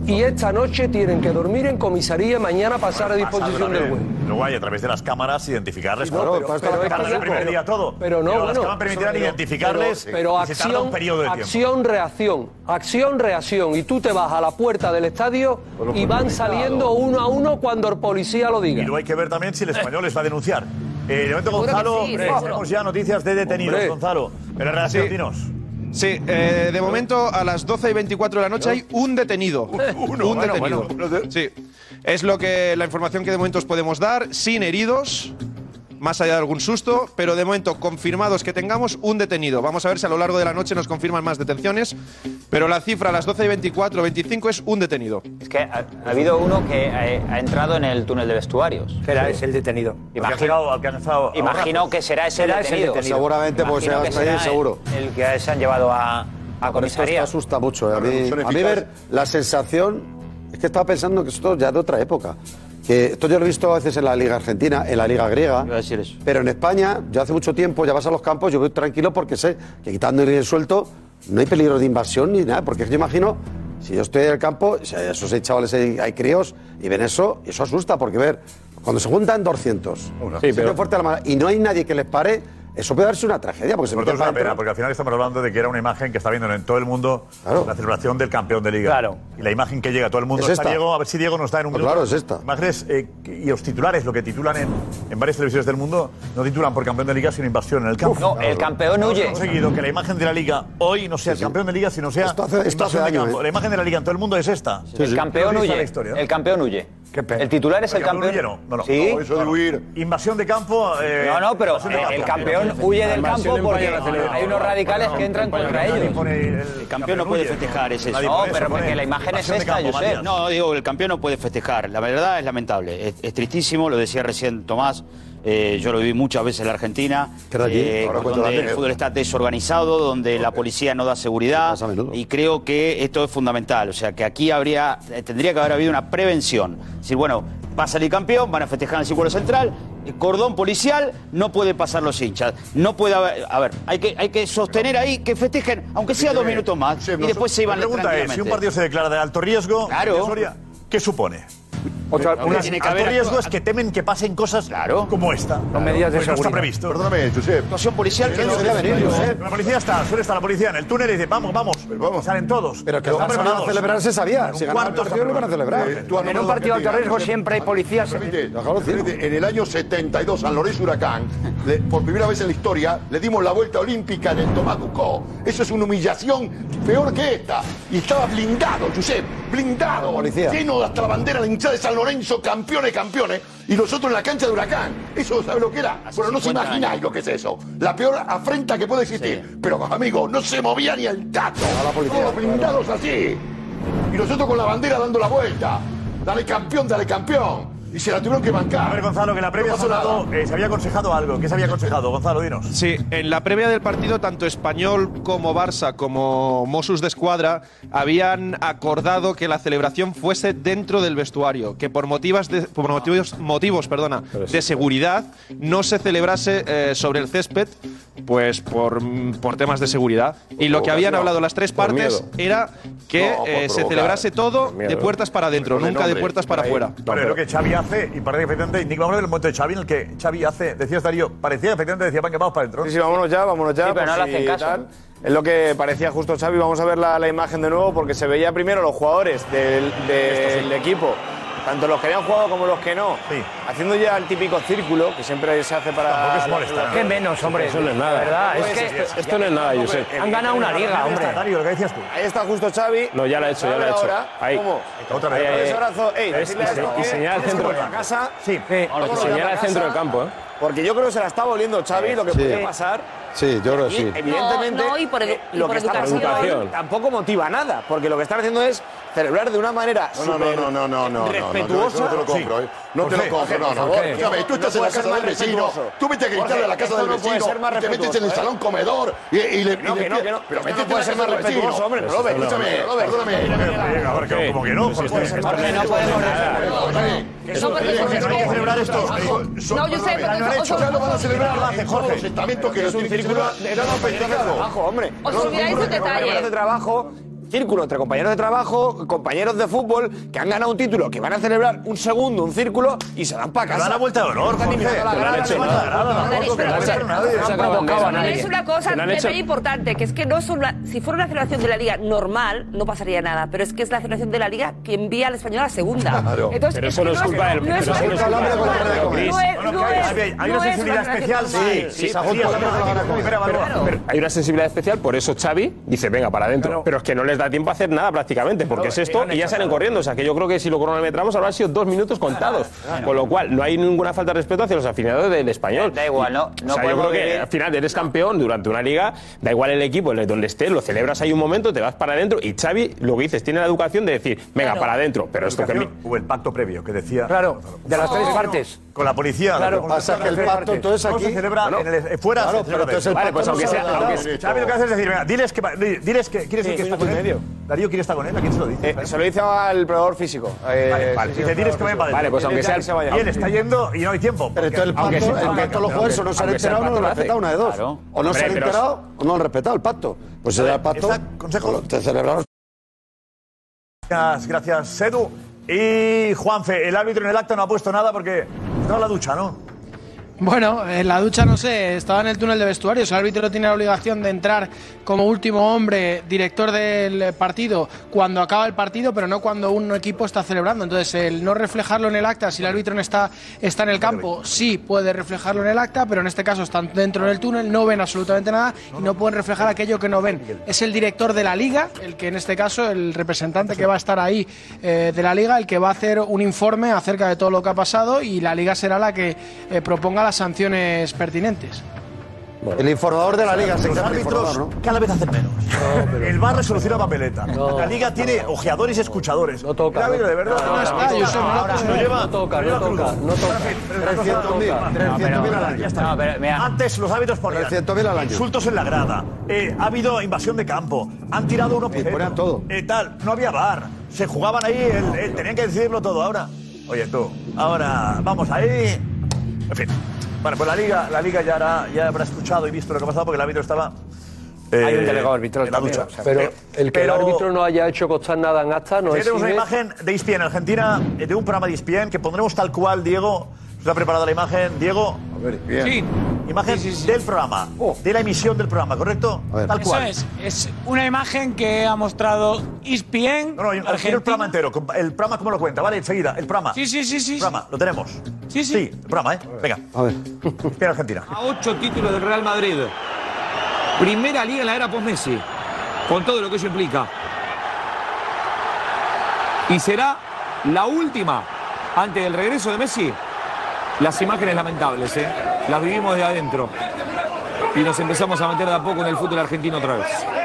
Y esta noche tienen que dormir en comisaría y mañana pasar a disposición del juez. Luego hay a través de las cámaras identificarles. No, pero- pero, pero el primer día todo. Pero no, las bueno, cámaras permitirán pero- identificarles Pero, pero y acción, periodo de tiempo. acción, reacción, acción, reacción. Y tú te vas a la puerta del estadio y van saliendo uno a uno cuando el policía lo Y diga. luego hay que ver también si el español les va a denunciar. Eh, de momento, Gonzalo, sí, eh, tenemos ya noticias de detenidos, Hombre. Gonzalo. En la redacción, Sí. dinos. Sí, eh, de momento a las 12 y 24 de la noche hay un detenido. [laughs] Uno, un bueno, detenido. bueno. Sí. Es lo que la información que de momento os podemos dar, sin heridos, más allá de algún susto, pero de momento confirmados que tengamos un detenido. Vamos a ver si a lo largo de la noche nos confirman más detenciones, pero la cifra a las 12 y 24, 25 es un detenido. Es que ha, ha habido uno que ha, ha entrado en el túnel de vestuarios. Será ese el detenido. Imagino, que imagino borrazos. que será ese Será ese detenido. detenido. Seguramente, pues, será el- seguro. El, que se han llevado a, a comisaría. Esto asusta mucho. ¿eh? A mí, a mí ver la sensación es que estaba pensando que esto ya de otra época. Que esto yo lo he visto a veces en la Liga Argentina, en la Liga Griega. Pero en España, yo hace mucho tiempo, ya vas a los campos, yo voy tranquilo porque sé que quitando el suelto no hay peligro de invasión ni nada. Porque yo imagino, si yo estoy en el campo, si hay esos hay chavales, hay, hay críos, y ven eso, eso asusta porque ver, cuando se juntan 200, Una. sí, pero fuerte a la mano, y no hay nadie que les pare, eso puede darse una tragedia. Porque es una pena, porque al final estamos hablando de que era una imagen que está viendo en todo el mundo la celebración del campeón de liga. Claro. Y la imagen que llega a todo el mundo es está esta. Diego, a ver si Diego no está en un pues Claro, es esta. Imágenes eh, y los titulares, lo que titulan en, en, varias televisiones del mundo, no titulan por campeón de liga, sino invasión en el campo. No, claro. el campeón huye. Hemos conseguido que la imagen de la liga hoy no sea el campeón de liga, sino sea esto hace, esto hace campo. Eh. La imagen de la liga en todo el mundo es esta. El campeón huye. El campeón huye. El titular es el, campeón. No. No, no. Huir. Invasión de campo. No, no, pero el campeón huye del campo porque hay unos radicales que entran contra ellos. El campeón no puede festejar, es eso. No, pero porque la imagen es esta, yo sé. No, digo, el campeón no puede festejar. La verdad es lamentable. Es, es tristísimo, lo decía recién Tomás. Eh, yo lo viví muchas veces en la Argentina, eh, donde el fútbol está desorganizado, donde la policía no da seguridad y creo que esto es fundamental, o sea que aquí habría, eh, tendría que haber habido una prevención, es bueno va a salir campeón, van a festejar en el círculo central, cordón policial, no puede pasar los hinchas. No puede haber. A ver, hay que, hay que sostener ahí que festejen, aunque sea dos minutos más, y después se iban La pregunta si un partido se declara de alto riesgo, ¿qué supone? O sea, una, tiene que haber riesgo es que temen que pasen cosas claro, como esta. Con medidas de pues seguridad. No está previsto. Perdóname, Josep. Situación policial que no se venir, Josep. La policía está, suele estar la policía en el túnel y dice, vamos, vamos. Pero vamos. Salen todos. Pero que van a celebrar se sabía. Si ¿Cuántos partidos lo van a celebrar? En un partido de alto riesgo siempre hay policías. En el año 72, San Lorenzo Huracán, por primera vez en la historia, le dimos la vuelta olímpica en el Tomacuco. Eso es una humillación peor que esta. Y estaba blindado, Josep, blindado. Lleno hasta la bandera de hinchada San Lorenzo, campeones, campeones, y nosotros en la cancha de Huracán. Eso, ¿sabe lo que era? Hace bueno, no se imagináis lo que es eso. La peor afrenta que puede existir. Pero, amigos, no se movía ni el tato. A la policía, Todos blindados así. Y nosotros con la bandera dando la vuelta. Dale campeón, dale campeón. Y se la tuvieron que bancar. A ver, Gonzalo, que en la previa no sonado, eh, se había aconsejado algo. ¿Qué se había aconsejado? Gonzalo, dinos. Sí, en la previa del partido, tanto Español como Barça, como Mosus de Escuadra, habían acordado que la celebración fuese dentro del vestuario, que por motivos de, por motivos, motivos perdona, de seguridad no se celebrase eh, sobre el césped, pues por, por temas de seguridad. Y lo que habían hablado las tres partes era que no, eh, se celebrase todo de puertas para adentro, nunca de puertas para afuera. Pero, pero, que Xavi hace, y parece que efectivamente, Nick, vámonos del momento de Xavi, el que Xavi hace, decías Darío, parecía efectivamente decía, van que vamos para adentro. Sí, sí, vámonos ya, vámonos ya. Sí, no le hacen caso. Es lo que parecía justo Xavi, vamos a ver la, imagen de nuevo, porque se veía primero los jugadores del equipo tanto los que le han jugado como los que no, haciendo ya el típico círculo que siempre se hace para. Es ¿Qué menos, hombre? Eso no es nada. Pues, Esto, no es nada, Josep. Eh, han ganado una liga, hombre. Dario, lo decías tú. Ahí está justo Xavi. No, ya la ha he hecho, ya la ha he hecho. Ahí. ¿Cómo? Otra eh, vez. Y eh, señala el centro. de la casa. Sí. Señala el centro del campo. Porque yo creo que se la está volviendo Xavi lo que puede pasar. Sí, yo creo que sí. Evidentemente, lo que educación. Está haciendo, tampoco motiva nada, porque lo que están haciendo es celebrar de una manera no, no, no, no, no, respetuosa. No, te lo compro, ¿eh? No te lo compro, no, no. Tú estás en la casa del vecino, tú vete a gritarle a la casa del vecino, te metes en el salón comedor y le... No, que no. Pero métete a ser más respetuoso, hombre, Robert, escúchame, Robert, perdóname. A ver, que como que no, no hay que celebrar esto. No, yo sé, pero... Ya lo van a celebrar los estamentos que... Es un círculo de trabajo, hombre. Os olvidáis un detalle. de trabajo círculo entre compañeros de trabajo, compañeros de fútbol que han ganado un título, que van a celebrar un segundo, un círculo y se van para casa. dan la vuelta de honor, Jorge. No es una cosa importante, que es que no es una, si fuera una celebración de la liga normal, no pasaría nada, pero es que es la celebración de la liga que envía al español a segunda. Entonces, pero eso no es culpa del Hay una sensibilidad especial, sí. Hay una sensibilidad especial, por eso Xavi dice, venga, para adentro, pero es que no les les da tiempo a hacer nada prácticamente, porque es esto y ya salen corriendo. O sea, que yo creo que si lo cronometramos habrán sido dos minutos contados. Con lo cual, no hay ninguna falta de respeto hacia los aficionados del español. Da igual, ¿no? o sea, yo creo que al final eres campeón durante una liga, da igual el equipo, donde estés, lo celebras ahí un momento, te vas para adentro y Xavi, lo que dices, tiene la educación de decir, venga, para adentro. Pero esto que... O el pacto previo que decía... Claro, de las tres partes. Con la policía. Claro, que el pacto entonces aquí... se celebra fuera. Pero entonces el Vale, pues no aunque sea... haces? Diles que... Diles que ¿Quieres Sí, decir que está con él? Darío, ¿quién está con él? ¿A quién se lo dice? Eh, se lo dice al proveedor físico. Eh, vale, vale. Diles que vaya para adentro. Vale, pues aunque sea él se vaya él está yendo y no hay tiempo. Pero entonces el pacto, el pacto los jueces o no se han enterado no lo han respetado, una de dos. O no se han enterado o no han respetado el pacto. Pues se el pacto. Consejo. Te celebraron. Gracias, gracias, Edu. Y Juanfe, el árbitro en el acto no ha puesto nada porque estaba en la ducha, ¿no? Bueno, en la ducha no sé, estaba en el túnel de vestuarios. El árbitro tiene la obligación de entrar como último hombre, director del partido, cuando acaba el partido, pero no cuando un equipo está celebrando. Entonces, el no reflejarlo en el acta, si el árbitro no está, está en el campo, sí puede reflejarlo en el acta, pero en este caso están dentro del túnel, no ven absolutamente nada y no pueden reflejar aquello que no ven. Es el director de la liga, el que en este caso, el representante que va a estar ahí eh, de la liga, el que va a hacer un informe acerca de todo lo que ha pasado y la liga será la que eh, proponga las sanciones pertinentes. El informador de la liga se Los árbitros ¿no? cada vez hacen menos. El bar resoluciona papeleta. La liga tiene ojeadores y escuchadores. No toca. de verdad. No no No toca, no toca, no toca. En fin, 300.000, 300.000 al año. Ya está. No, pero mira. Antes los árbitros ponían 300.000 al año. insultos en la grada. Eh, ha habido invasión de campo. Han tirado un objeto. ponían todo. Eh, tal. No había bar. Se jugaban ahí. el- el- tenían que decidirlo todo. Ahora. Oye, tú. Ahora vamos ahí. En fin. Bueno, pues la liga, la liga ya, hará- ya habrá escuchado y visto lo que ha pasado porque el árbitro estaba. eh, Hay un delegado arbitral en la ducha. o sea, Pero el que el Pero- árbitro no haya hecho constar nada en acta no es. tenemos una imagen de ESPN Argentina, eh, de un programa de ESPN que pondremos tal cual, Diego. ¿Se ha preparado la imagen? Diego. A ver, Sí. Imagen del programa, de la emisión del programa, ¿correcto? Tal Eso cual. es, es una imagen que ha mostrado ESPN. No, no, quiero el programa entero. El programa, ¿cómo lo cuenta? Vale, enseguida. El programa. Sí, sí, sí, sí. El programa, lo tenemos. Sí, sí. Sí, el programa, ¿eh? Venga. A ver. [laughs] ESPN Argentina. A ocho títulos del Real Madrid. Primera liga en la era post-Messi. Con todo lo que ello implica. Y será la última antes del regreso de Messi. Las imágenes lamentables, ¿eh? Las vivimos de adentro. Y nos empezamos a meter de a poco en el fútbol argentino otra vez.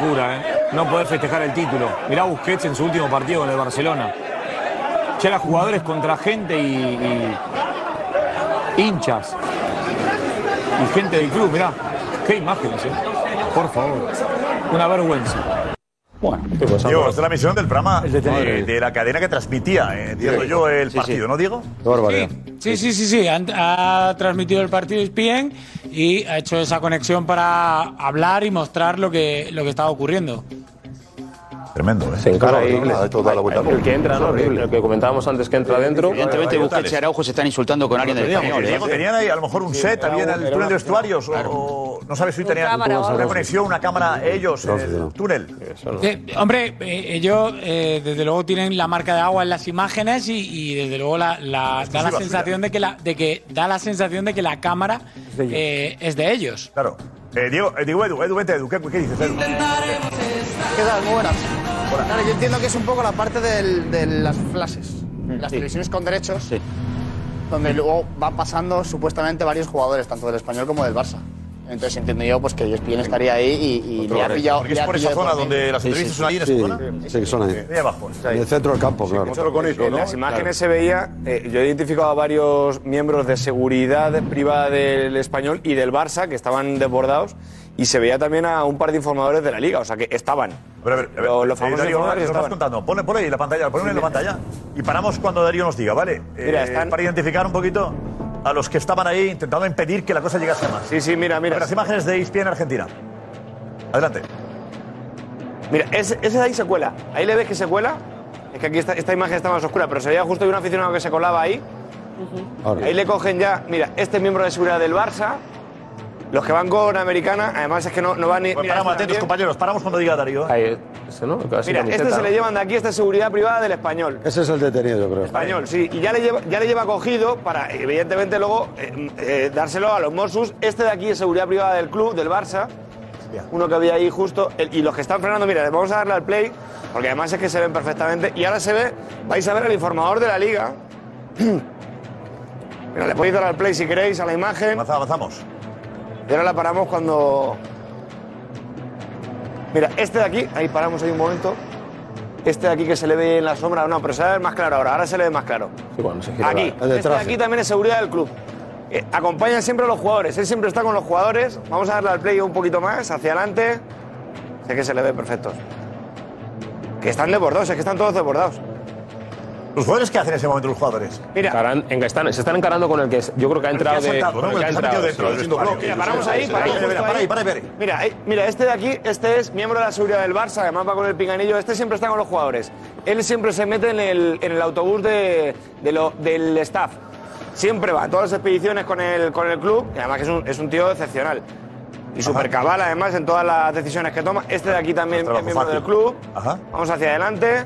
¿Eh? No poder festejar el título. Mirá Busquets en su último partido con el Barcelona. Ya era jugadores contra gente y, y hinchas. Y gente del club, mirá. Qué imágenes, ¿eh? Por favor. Una vergüenza. Bueno, Diego, esta es la emisión del programa de, de la cadena que transmitía, eh, entiendo yo, el partido, ¿no, Diego? Sí, sí, sí, sí. Han- Ha, transmitido el partido ESPN y ha hecho esa conexión para hablar y mostrar lo que, lo que estaba ocurriendo. Tremendo, ¿eh? Se encara ahí. El que entra, ¿no? Horrible. El que comentábamos antes que entra dentro. Evidentemente Busquets y Araujo se están insultando con alguien del español. ¿eh? Diego, tenían ahí a lo mejor un set, había en el túnel de vestuarios, o no sabes si tenían una conexión, una cámara ellos en el túnel. Eh, hombre, eh, ellos eh, desde luego tienen la marca de agua en las imágenes y, y desde luego la, la- da la sensación de que la de que da la sensación de que la cámara eh, es de ellos. Claro. Eh, Diego, eh, digo, Edu, Edu, vente, Edu, ¿qué, qué dices, Edu? ¿Qué tal? Muy buenas. Claro, yo entiendo que es un poco la parte del- de las flashes, las sí. televisiones con derechos, donde luego van pasando supuestamente varios jugadores, tanto del español como del Barça. Entonces entiendo yo pues que ESPN estaría ahí y, y le ha pillado. Porque es por esa zona donde las entrevistas son ahí en sí, esa zona. sí, que son ahí. Ahí abajo. En el centro del campo, claro. En las imágenes se veía, eh, yo he identificado a varios miembros de seguridad privada del español y del Barça que estaban desbordados y se veía también a un par de informadores de la liga, o sea que estaban. A ver, a ver, a ver. Los, los Eh, famosos Darío, informadores nos vas estaban. contando. Ponle, ponle ahí la pantalla, ponle en la pantalla. Y paramos cuando Darío nos diga, ¿vale? Eh, Mira, están- Para identificar un poquito a los que estaban ahí intentando impedir que la cosa llegase a más. Sí, sí, mira, mira. Las imágenes de ESPN Argentina. Adelante. Mira, ese, ese de ahí se cuela. Ahí le ves que se cuela. Es que aquí esta, esta imagen está más oscura, pero se veía justo de un aficionado que se colaba ahí. Ahí le cogen ya, mira, este miembro de seguridad del Barça. Los que van con Americana, además es que no, no van ni. Pues mira, paramos, atentos, compañeros, paramos cuando diga Darío. ¿eh? Ahí, ese, ¿no? Casi Mira, camiseta. este se le llevan de aquí, este es seguridad privada del español. Ese es el detenido, yo creo. Español, sí. Y ya le lleva, ya le lleva cogido para, evidentemente, luego eh, eh, dárselo a los Mossos. Este de aquí es seguridad privada del club, del Barça. Uno que había ahí justo. el- y los que están frenando, mira, vamos a darle al play, porque además es que se ven perfectamente. Y ahora se ve, vais a ver el informador de la liga. [clears throat] mira, le podéis dar al play si queréis, a la imagen. Avanzamos. Y ahora la paramos cuando. Mira, este de aquí, ahí paramos ahí un momento. Este de aquí que se le ve en la sombra, no, pero se ve más claro ahora, ahora se le ve más claro. Aquí, este de aquí también es seguridad del club. Eh, acompaña siempre a los jugadores, él siempre está con los jugadores. Vamos a darle al play un poquito más, hacia adelante. Sé que se le ve perfecto. Que están desbordados, es que están todos desbordados. ¿Los jugadores qué hacen en ese momento los jugadores? Mira. Estarán- en- están- se están encarando con el que yo creo que ha entrado de. Mira, paramos ahí, para Mira, mira, para ahí. Mira, eh, mira, este de aquí, este es miembro de la seguridad del Barça, además va con el pinganillo, este siempre está con los jugadores. Él siempre se mete en el, en el autobús de, de lo- del staff. Siempre va, en todas las expediciones con el, con el club, y además que es un, es un tío excepcional. Y súper cabal, además, en todas las decisiones que toma. Este de aquí también es miembro fácil. del club. Ajá. Vamos hacia adelante,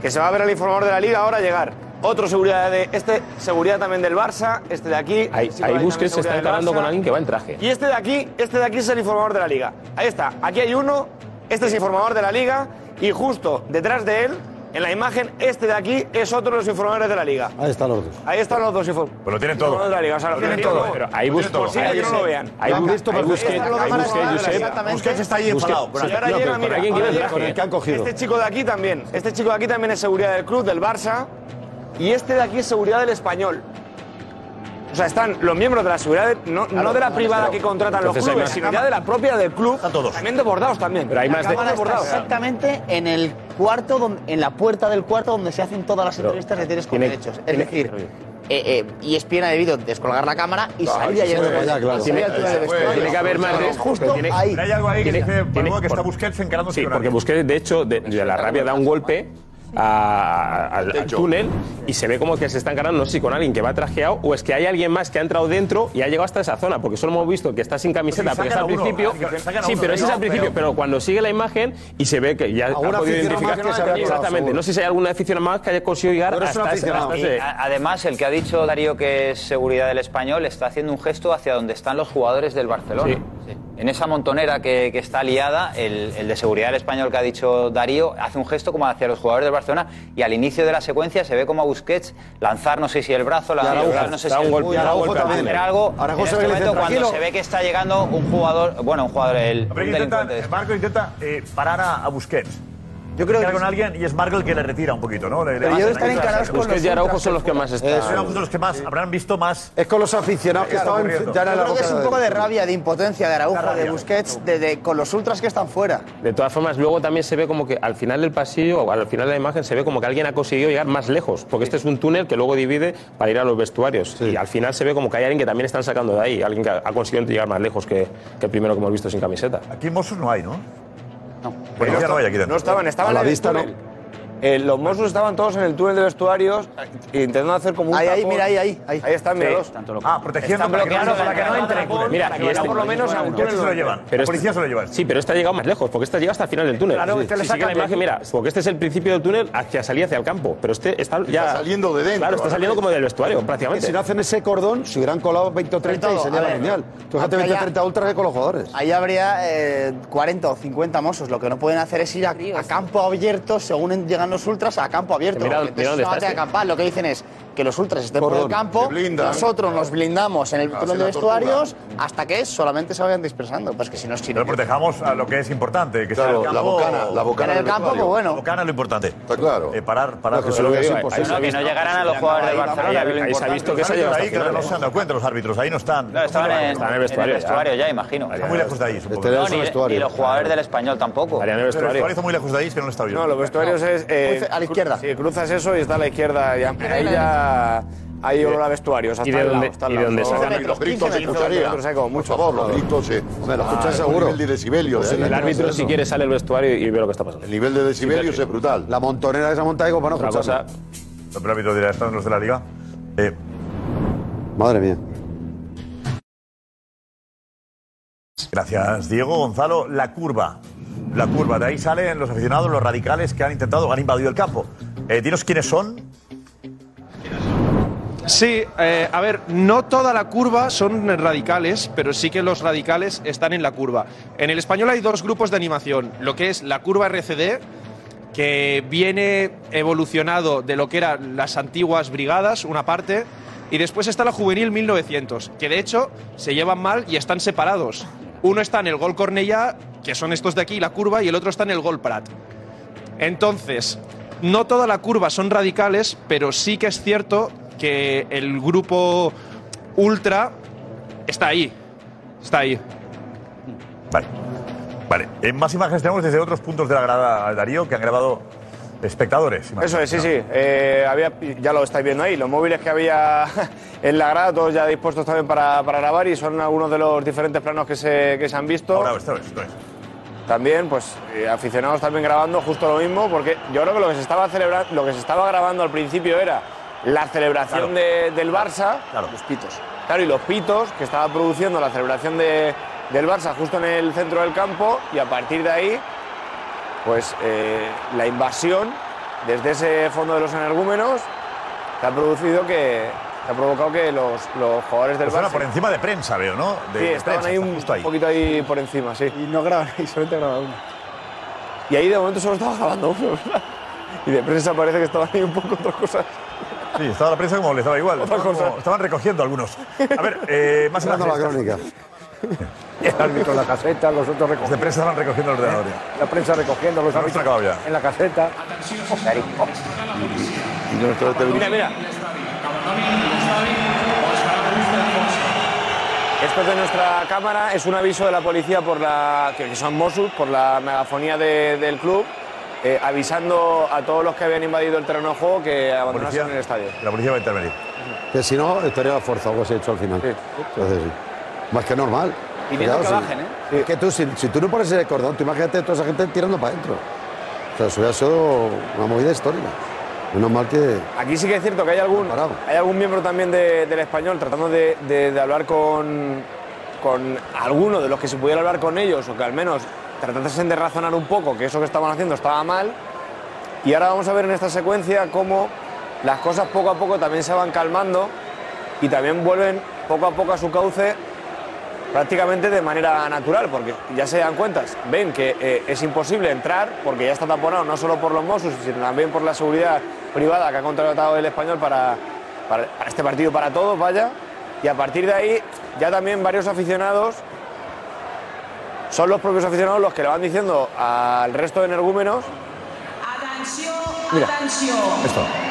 que se va a ver el informador de la liga ahora llegar. Otro seguridad de este, seguridad también del Barça, este de aquí. Ahí, ahí Busquets se está encarando con alguien que va en traje. Y este de aquí, este de aquí es el informador de la liga. Ahí está, aquí hay uno, este es informador de la liga y justo detrás de él, en la imagen, este de aquí es otro de los informadores de la liga. Ahí están los dos. Ahí están los dos informadores. Pues lo tienen todo. de la liga, o sea, lo Lo tienen todo. Pero ahí busco- posible que no lo vean. Ahí bu- ahí ahí Busquets, Josep. Exactamente. Busquets está ahí enfadado. Y ahora llega, mira, traje. el que han cogido. Este chico de aquí también. Este chico de aquí también es seguridad del club, del Barça. Y este de aquí es seguridad del español. O sea, están los miembros de la seguridad, de- no, no de la privada que contratan los Entonces clubes, sino ya de la propia del club. También desbordados también. Pero hay más de- está exactamente en el cuarto, donde- en la puerta del cuarto donde se hacen todas las entrevistas de tienes con tiene- derechos. Es tiene- decir, eh, eh, ESPN ha debido descolgar la cámara y ayer. claro. salir al túnel de vestuarios. Tiene que haber más de justo pero tiene- ahí. Pero hay algo ahí que Tiene- dice que está Busquets encarándose Sí, porque. Busquets, de hecho, de, de la rabia da un golpe a- al, al túnel y se ve como que se está encarando, no sé si con alguien que va trajeado o es que hay alguien más que ha entrado dentro y ha llegado hasta esa zona, porque solo hemos visto que está sin camiseta, Sí, porque sacan está al uno, principio. Sí, pero ese es no, al principio, pero- pero cuando sigue la imagen y se ve que ya ha podido identificar más que se Exactamente, no sé si hay alguna afición más que haya conseguido llegar un hasta ese- hasta ese- a- además, el que ha dicho Darío que es seguridad del español está haciendo un gesto hacia donde están los jugadores del Barcelona. Sí. En esa montonera que, que está liada, el, el de seguridad del español que ha dicho Darío hace un gesto como hacia los jugadores del Barcelona y al inicio de la secuencia se ve como a Busquets lanzar, no sé si el brazo, la Araujo, no sé si el golpe, Araujo golpe también, algo. Araujo en este momento cuando "Tranquilo". se ve que está llegando un jugador, bueno, un jugador, el, un intenta. Marco intenta eh, parar a, a Busquets. Yo creo que con alguien y es Marco el que le retira un poquito, ¿no? Le- Pero ellos están encarados con Busquets los y Araujo son los que más están. Son los que más habrán visto más. Es con los aficionados que Claro, estaban ya en Yo la creo que es un poco de rabia, de impotencia de Araujo, de Busquets, de, con los ultras que están fuera. De todas formas, luego también se ve como que al final del pasillo o al final de la imagen se ve como que alguien ha conseguido llegar más lejos, porque este es un túnel que luego divide para ir a los vestuarios. Y al final se ve como que hay alguien que también están sacando de ahí, alguien que ha conseguido llegar más lejos que, que el primero que hemos visto sin camiseta. Aquí Mossos no hay, ¿no? No. Policía no dentro. No estaban, estaban A la vista, túnel. Eh, los Mossos estaban todos en el túnel de vestuarios eh, intentando hacer como un Ahí, ahí, tapón. mira, ahí, ahí. Ahí, Ahí están, míralos. Ah, protegiendo Están para que, bloqueando para que no entre. Mira, para y que este- por lo menos a un túnel. se lo llevan. Pero la este- policía se lo lleva. Sí, pero este ha llegado más lejos, porque este ha llegado hasta el final del túnel. Claro, Sí, este le sacan la imagen, mira, porque este es el principio del túnel hacia salida hacia el campo, pero este está ya Está saliendo de dentro, Claro, está saliendo como del vestuario Que prácticamente. si no hacen ese cordón, se hubieran colado 20 o 30 y sería a la genial. Tú fíjate aunque 20 o haya- 30 ultras con los jugadores. Ahí habría eh, 40 o 50 mozos. Lo que no pueden hacer es ir a, campo abierto, según llegan los ultras, a campo abierto. Mira- mira dónde van a este. acampar. Lo que dicen es que los ultras estén por el campo, nosotros nos blindamos en el túnel de vestuarios hasta que solamente se vayan dispersando. Pues que si no es Pero protejamos a lo que es importante, que sea Claro, el campo. la bocana, la bocana En el campo, pues bueno. La bocana es lo importante. Está claro. Eh, parar, parar. No, que se lo digo, imposible. No, que no llegaran a los jugadores del Barcelona. Ahí se ha visto que Los se ha llegado ahí que no se han dado cuenta los árbitros, ahí no están. Estaban en, Están en el vestuario ya. imagino. Están muy lejos de ahí, supongo. Este vestuario. los jugadores del español tampoco. El vestuario. está muy lejos de ahí, que no lo está viendo. No, los vestuarios es. eh, a la izquierda. Sí, cruzas eso y está a la izquierda. Ahí ya. Ahí olor a vestuarios. Hasta ¿Y de dónde- y de dónde sacan? Los gritos 15 se eh, como Por mucho. favor, los gritos se. Me lo escuchan Ah, seguro. El nivel de decibelios. El eh. árbitro, si quiere, sale al vestuario y ve lo que está pasando. El nivel de decibelios es brutal. La montonera de esa montaña como para no Otra cosa, escucharla. El árbitro dirá, están los de la liga. Eh, Madre mía. Gracias, Diego. Gonzalo, la curva. La curva, de ahí salen los aficionados, los radicales que han intentado, han invadido el campo. Eh, dinos quiénes son. Sí, eh, a ver, no toda la curva son radicales, pero sí que los radicales están en la curva. En el español hay dos grupos de animación, lo que es la curva RCD, que viene evolucionado de lo que eran las antiguas brigadas, una parte, y después está la juvenil 1900, que de hecho se llevan mal y están separados. Uno está en el Gol Cornellá, que son estos de aquí, la curva, y el otro está en el Gol Prat. Entonces, no toda la curva son radicales, pero sí que es cierto que el grupo ultra está ahí. Está ahí. Vale. Vale. En más imágenes tenemos desde otros puntos de la grada, Darío, que han grabado espectadores. Eso es, sí, sí. Eh, había, ya lo estáis viendo ahí, los móviles que había [laughs] en la grada, todos ya dispuestos también para, para grabar y son algunos de los diferentes planos que se, que se han visto. Ahora, esto es, esto es. También, pues, eh, aficionados también grabando justo lo mismo, porque yo creo que lo que se estaba celebrando, lo que se estaba grabando al principio era la celebración de- del Barça. Los pitos. Claro, y los pitos que estaba produciendo la celebración de- del Barça justo en el centro del campo y a partir de ahí, pues eh, la invasión desde ese fondo de los energúmenos que ha producido que, que ha provocado que los, los jugadores del Pues Barça por encima de prensa, veo, ¿no? De, sí, de estaban prensa, ahí un justo ahí. poquito ahí por encima, sí. Y no graba, [laughs] y solamente graba uno. Y ahí de momento solo estaba grabando uno, ¿verdad? Y de prensa parece que estaban ahí un poco otras cosas. Sí, estaba la prensa como les daba igual. Otra Estaban, cosa. como- estaban recogiendo algunos. A ver, eh, [laughs] más Dando la crónica. El árbitro en la caseta, los otros recogiendo. prensa estaban recogiendo el ordenador. La prensa recogiendo los ya. en la caseta. Mira, mira. Esto es de nuestra cámara, es un aviso de la policía por la que son Mossos, por la megafonía de- del club, eh, avisando a todos los que habían invadido el terreno de juego que abandonasen el estadio. La policía va a intervenir. Que si no, estaría la fuerza, algo así hecho al final. Entonces, sí. Más que normal. Y viendo Claro, que sí. bajen, ¿eh? Es que tú, si, si tú no pones el cordón, tú imagínate a toda esa gente tirando para adentro. O sea, eso hubiera sido una movida histórica. Menos mal que. Aquí sí que es cierto que hay algún, hay algún miembro también de- del español tratando de, de- de hablar con, con alguno de los que se pudiera hablar con ellos, o que al menos tratasen de razonar un poco que eso que estaban haciendo estaba mal. Y ahora vamos a ver en esta secuencia cómo las cosas poco a poco también se van calmando y también vuelven poco a poco a su cauce prácticamente de manera natural, porque ya se dan cuenta, ven que eh, es imposible entrar porque ya está taponado no solo por los Mossos, sino también por la seguridad privada que ha contratado el español para, para- para este partido, para todos, vaya. Y a partir de ahí, ya también varios aficionados son los propios aficionados los que le van diciendo al resto de energúmenos. Atenció, Mira, atenció. Esto.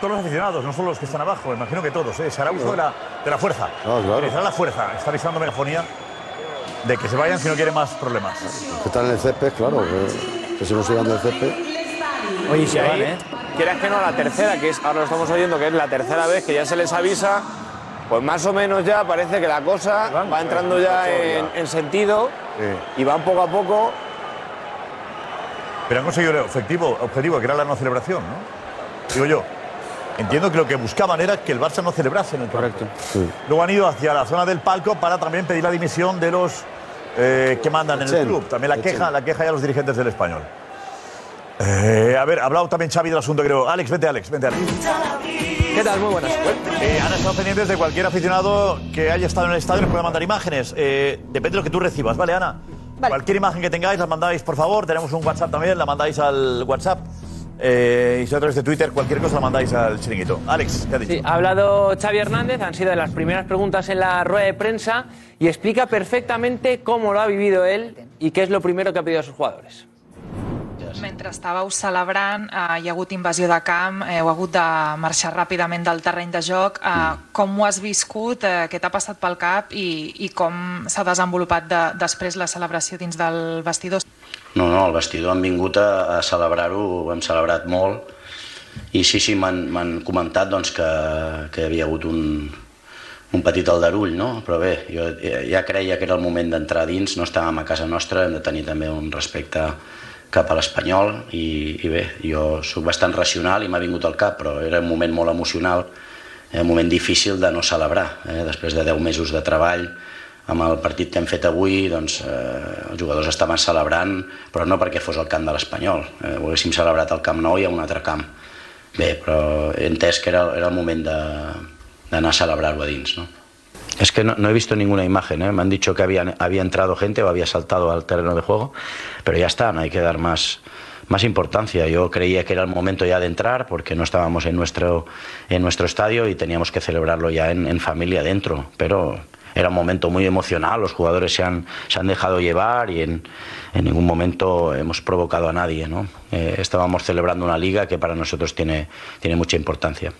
Todos los aficionados, no solo los que están abajo, imagino que todos, ¿eh? se hará uso de la, de la fuerza. Ah, claro. La fuerza. Está avisando megafonía de que se vayan si no quieren más problemas. Que están en el césped, claro. Que, que si no sigan del césped. Oye, se van, ¿eh? Quieras que no, la tercera, que es, ahora lo estamos oyendo, que es la tercera vez que ya se les avisa, pues más o menos ya parece que la cosa va entrando ya en, en sentido y van poco a poco. Pero han conseguido el objetivo, objetivo, que era la no celebración, ¿no? Digo yo. Entiendo que lo que buscaban era que el Barça no celebrase en el Correcto. Luego han ido hacia la zona del palco para también pedir la dimisión de los eh, que mandan en el club. También la Echen. queja, la queja ya a los dirigentes del español. Eh, a ver, ha hablado también Xavi del asunto, creo. Alex, vente, Alex, vente, Alex. ¿Qué tal? Muy buenas. Eh, ahora estamos pendientes de cualquier aficionado que haya estado en el estadio y nos pueda mandar imágenes. Eh, depende de lo que tú recibas, ¿vale, Ana? Cualquier imagen que tengáis, la mandáis, por favor. Tenemos un WhatsApp también, la mandáis al WhatsApp. Eh, y si a través de Twitter, cualquier cosa la mandáis al chiringuito. Alex, ¿qué ha dicho? Sí, ha hablado Xavi Hernández, han sido de las primeras preguntas en la rueda de prensa y explica perfectamente cómo lo ha vivido él y qué es lo primero que ha pedido a sus jugadores. Mentre estàveu celebrant, eh, hi ha hagut invasió de camp, eh, heu hagut de marxar ràpidament del terreny de joc. Eh, com ho has viscut, eh, què t'ha passat pel cap i, i com s'ha desenvolupat de, després la celebració dins del vestidor? No, no, al vestidor han vingut a, a celebrar-ho, ho hem celebrat molt i sí, sí, m'han comentat doncs, que, que hi havia hagut un, un petit aldarull, no? Però bé, jo ja creia que era el moment d'entrar dins, no estàvem a casa nostra, hem de tenir també un respecte cap a l'Espanyol i, i bé, jo sóc bastant racional i m'ha vingut al cap, però era un moment molt emocional, un moment difícil de no celebrar, eh, després de 10 mesos de treball, amb el partit que hem fet avui, doncs, eh, els jugadors estaven celebrant, però no perquè fos el camp de l'Espanyol, eh, ho haguéssim celebrat al Camp Nou i a un altre camp. Bé, però he entès que era, era el moment d'anar a celebrar-ho a dins, no? Es que no, no he visto ninguna imagen, ¿eh? me han dicho que había, había entrado gente o había saltado al terreno de juego, pero ya está, no hay que dar más, más importancia. Yo creía que era el momento ya de entrar porque no estábamos en nuestro, en nuestro estadio y teníamos que celebrarlo ya en, en familia dentro, pero era un momento muy emocional, los jugadores se han, se han dejado llevar y en, en ningún momento hemos provocado a nadie. ¿no? Eh, estábamos celebrando una liga que para nosotros tiene, tiene mucha importancia.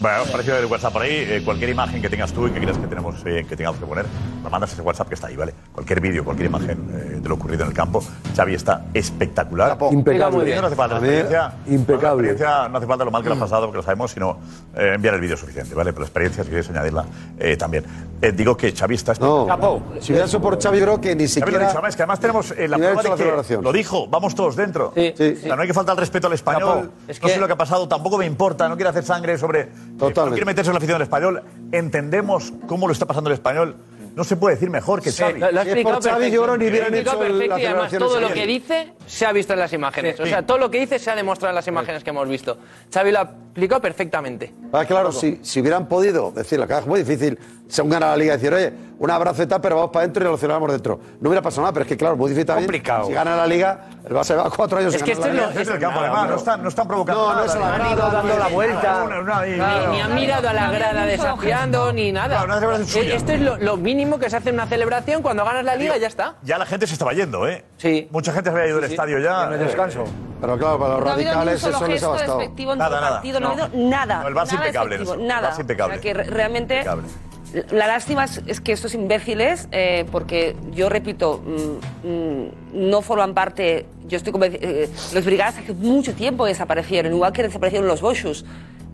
Bueno, apareció el WhatsApp por ahí. eh, cualquier imagen que tengas tú y que creas que, tenemos, eh, que tengamos que poner, la mandas a ese WhatsApp que está ahí, ¿vale? Cualquier vídeo, cualquier imagen eh, de lo ocurrido en el campo. Xavi está espectacular. Impecable. No hace falta la experiencia. impecable. La experiencia no hace falta lo mal que lo has pasado, porque lo sabemos, sino eh, enviar el vídeo es suficiente, ¿vale? Pero la experiencia, si quieres añadirla, eh, también. Eh, digo que Xavi está No, espectacular. si hubiera sido por Xavi, yo creo que ni Xavi lo ha siquiera. dicho, además, que además tenemos eh, la prueba de la que lo dijo, vamos todos dentro. O sea, no hay que faltar el respeto al español. Chapo. no sé lo que ha pasado, tampoco me importa, no quiero hacer sangre sobre. Totalmente. No quiero meterse en la afición del español. Entendemos cómo lo está pasando el español. No se puede decir mejor que Xavi. Lo, lo ha explicado perfecto. Lo ha explicado perfecto y además todo lo que dice se ha visto en las imágenes. Sí, O sí. sea, todo lo que dice se ha demostrado en las imágenes que hemos visto. Xavi lo ha explicado perfectamente. Ah, claro, si, si hubieran podido decirlo, que es muy difícil, según gana la liga, decir, oye, un abrazo y tal, pero vamos para adentro y lo celebramos dentro. No hubiera pasado nada, pero es que, claro, muy difícil también. Complicado. Si gana la liga, el Barça lleva cuatro años Es que este la es el campo, además, no están, no están provocando No, no nada. es la Han ido dando la vuelta. Ni, claro. ni han mirado a la grada desafiando ni nada. Eh, Esto es lo, lo mínimo que se hace en una celebración cuando ganas la liga ya está. Ya la gente se estaba yendo, ¿eh? Sí. Mucha gente se había ido del estadio ya. En el descanso. Pero claro, para los No radicales eso les ha bastado. Nada, nada. no, ha No. habido nada. No, el Barça nada impecable. Nada. El Barça impecable. O sea, que re- realmente Impecable. La lástima es, que estos imbéciles, eh, porque yo repito, mm, mm, no forman parte. Yo estoy eh, los brigadas hace mucho tiempo desaparecieron, igual que desaparecieron los Boschus.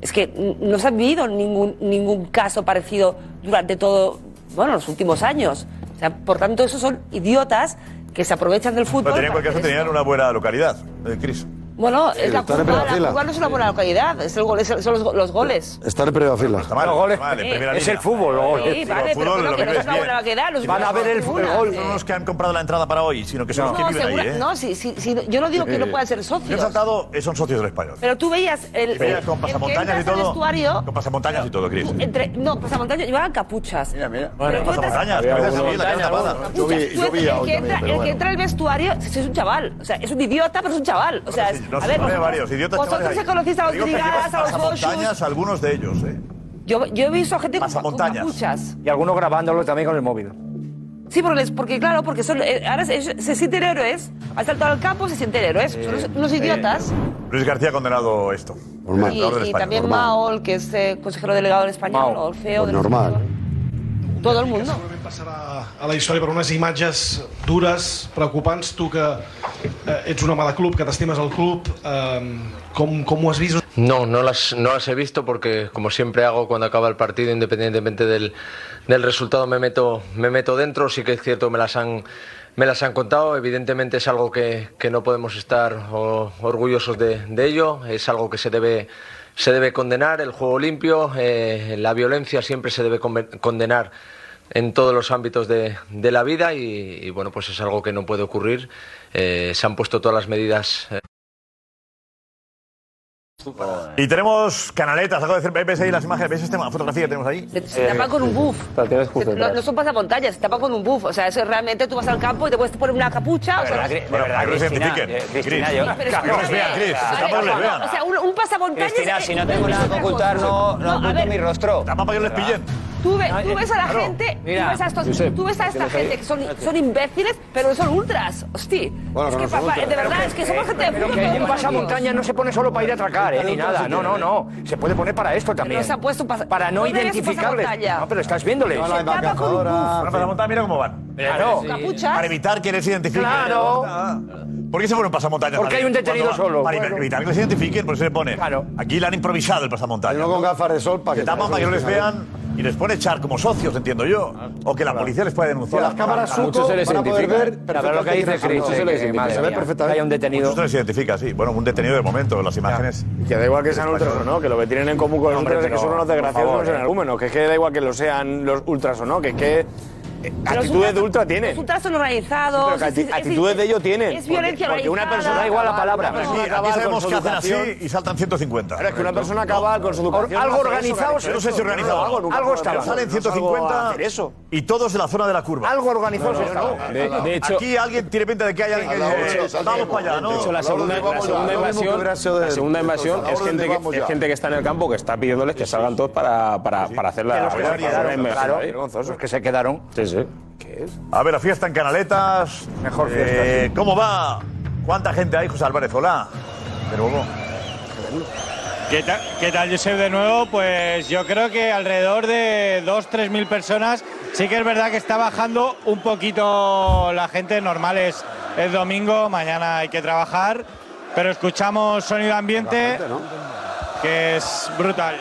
Es que no se ha vivido ningún, ningún caso parecido durante todo, bueno, los últimos años. O sea, por tanto, esos son idiotas que se aprovechan del fútbol. Pero tenían, en para cualquier caso, hacer tenían una buena localidad, eh, Cris. Bueno, es la curva no es una buena localidad, es el gol- es el- son los, go- los goles. Están en primera fila. Está mal, goles. en Sí. primera Es el fútbol, los goles. Sí, vale, el pero fútbol bueno, lo que no vives es una buena bien. localidad. Los Van a ver el, el gol. Son los que han comprado la entrada para hoy, sino que son los que No, viven segura- ahí, ¿eh? no, sí, sí, sí, yo no digo que no puedan ser Los que han socios. saltado eh, son socios del español. Pero tú veías el, Y veías con el que pasamontañas y entras al todo. vestuario, Con pasamontañas y todo, Cris. entre, no, pasamontañas llevaban capuchas. Mira, mira. Pero tú entras- Pasamontañas, que a veces sí, la cara tapada. capuchas. Yo vi- Tú yo vi entras- a el, hoy que también, entra, pero el que bueno. entra al vestuario es un chaval. O sea, es un idiota, pero es un chaval. O sea, es- No, a ver, había varios idiotas vosotros se conocéis a los brigadas, a los pasamontañas, algunos de ellos, ¿eh? Yo, yo he visto gente con, capuchas. Y algunos grabándolo también con el móvil. Sí, porque, les- porque claro, porque son, eh, ahora se, se sienten héroes. Al saltar al campo se sienten héroes. Son unos, unos idiotas. Luis García ha condenado esto. y, y también Maol, que es eh, consejero delegado del español, Mao. o Orfeo. Pues del normal. Todo el mundo. passarà a la història per unes imatges dures, preocupants. Tu que eh, ets un home de club, que t'estimes el club, eh, com, com ho has vist? No, no las, no las he visto porque, como siempre hago cuando acaba el partido, independientemente del, del resultado, me meto, me meto dentro. Sí que es cierto, me las han, me las han contado. Evidentemente es algo que, que no podemos estar o- orgullosos de, de ello. Es algo que se debe, se debe condenar. El juego limpio, eh, la violencia siempre se debe condenar en todos los ámbitos de, de la vida y, y, bueno, pues es algo que no puede ocurrir. Eh, se han puesto todas las medidas. eh, Y tenemos canaletas, algo de decir, ¿ves ahí las imágenes? ¿Ves esta fotografía que tenemos ahí? Se, se tapan con un buff. No, no son pasamontañas, se tapan con un buff. O sea, eso realmente tú vas al campo y te puedes poner una capucha. o sea, De verdad, que no se identifiquen. Cristina, Cris, yo- pero que no les vean, Cris. Vale, Tapa que no les no, vean. O sea, un, un pasamontañas. Cristina, si no tengo nada que ocultar, no, oculto mi rostro. Tapa para que no les pillen. Tú, ve- tú ves a la claro. gente, Mira, tú ves a, estos, Josep, tú ves a esta tienes ahí. gente que son, son imbéciles, pero son ultras. Hostia. Bueno, es que que, no papá, ultras. de verdad, Pero es que somos gente de Pero fútbol. que pero un pasamontañas no se pone solo para ir a atracar, ¿eh? Ni nada. No, no, no. Se puede poner para esto también. no se ha puesto un pasa- Para no ¿Dónde ves un identificarles. pasamontaña? No, pero estás viéndoles. No, la un buff. Bueno, pasamontañas, mira cómo van. Claro. Capuchas. Para evitar que les identifiquen. Claro. Ah. ¿Por qué se fueron pasamontañas? Porque hay un detenido solo. Para Bueno. evitar que les identifiquen, por eso se pone. Aquí le han improvisado el pasamontañas. no con gafas de sol para que tapan para que no les vean. Y les pone echar como socios, entiendo yo. O que la policía les pueda denunciar. Con las cámaras Suco Muchos se les van a poder identifica. ver Pero perfectamente quiénes son. Muchos Se ve perfectamente. Hay un detenido. Muchos se les identifica, sí. Bueno, un detenido de momento, las imágenes. Y que da igual que sean ultras o no, que lo que tienen en común con los ultras es que son unos desgraciados energúmenos, que es que da igual que lo sean los ultras o no, que es que actitudes los de ultra Los tienen. ultras son organizados. Pero que es- acti- es- actitudes de ellos tienen. Es violencia Porque- porque una persona- Da igual la palabra. Una Aquí, sabemos que hacen así educación. y saltan 150. Claro, es que una persona cabal con su educación. Algo organizado, no sé si organizado. Algo, nunca Algo estaba. Salen No es algo 150 hacer eso. y todos de la zona de la curva. Algo organizado No. De- de hecho- Aquí alguien tiene pinta de que hay alguien que vamos para allá, ¿no? De hecho, la segunda, invasión, hubiera sido la del- segunda invasión es gente, que, es gente que está en el campo que está pidiéndoles que salgan todos para, para, para hacer la, los claro, vergonzosos que se quedaron. Sí. A ver, la fiesta en Canaletas. Mejor Eh, ¿Cómo va? ¿Cuánta gente hay, José Álvarez? Hola. De nuevo. ¿Qué tal, ¿Qué tal, Josep, de nuevo? Pues yo creo que alrededor de 2-3 mil personas. Sí que es verdad que está bajando un poquito la gente. Normal es, es domingo, mañana hay que trabajar. Pero escuchamos sonido ambiente, que es brutal.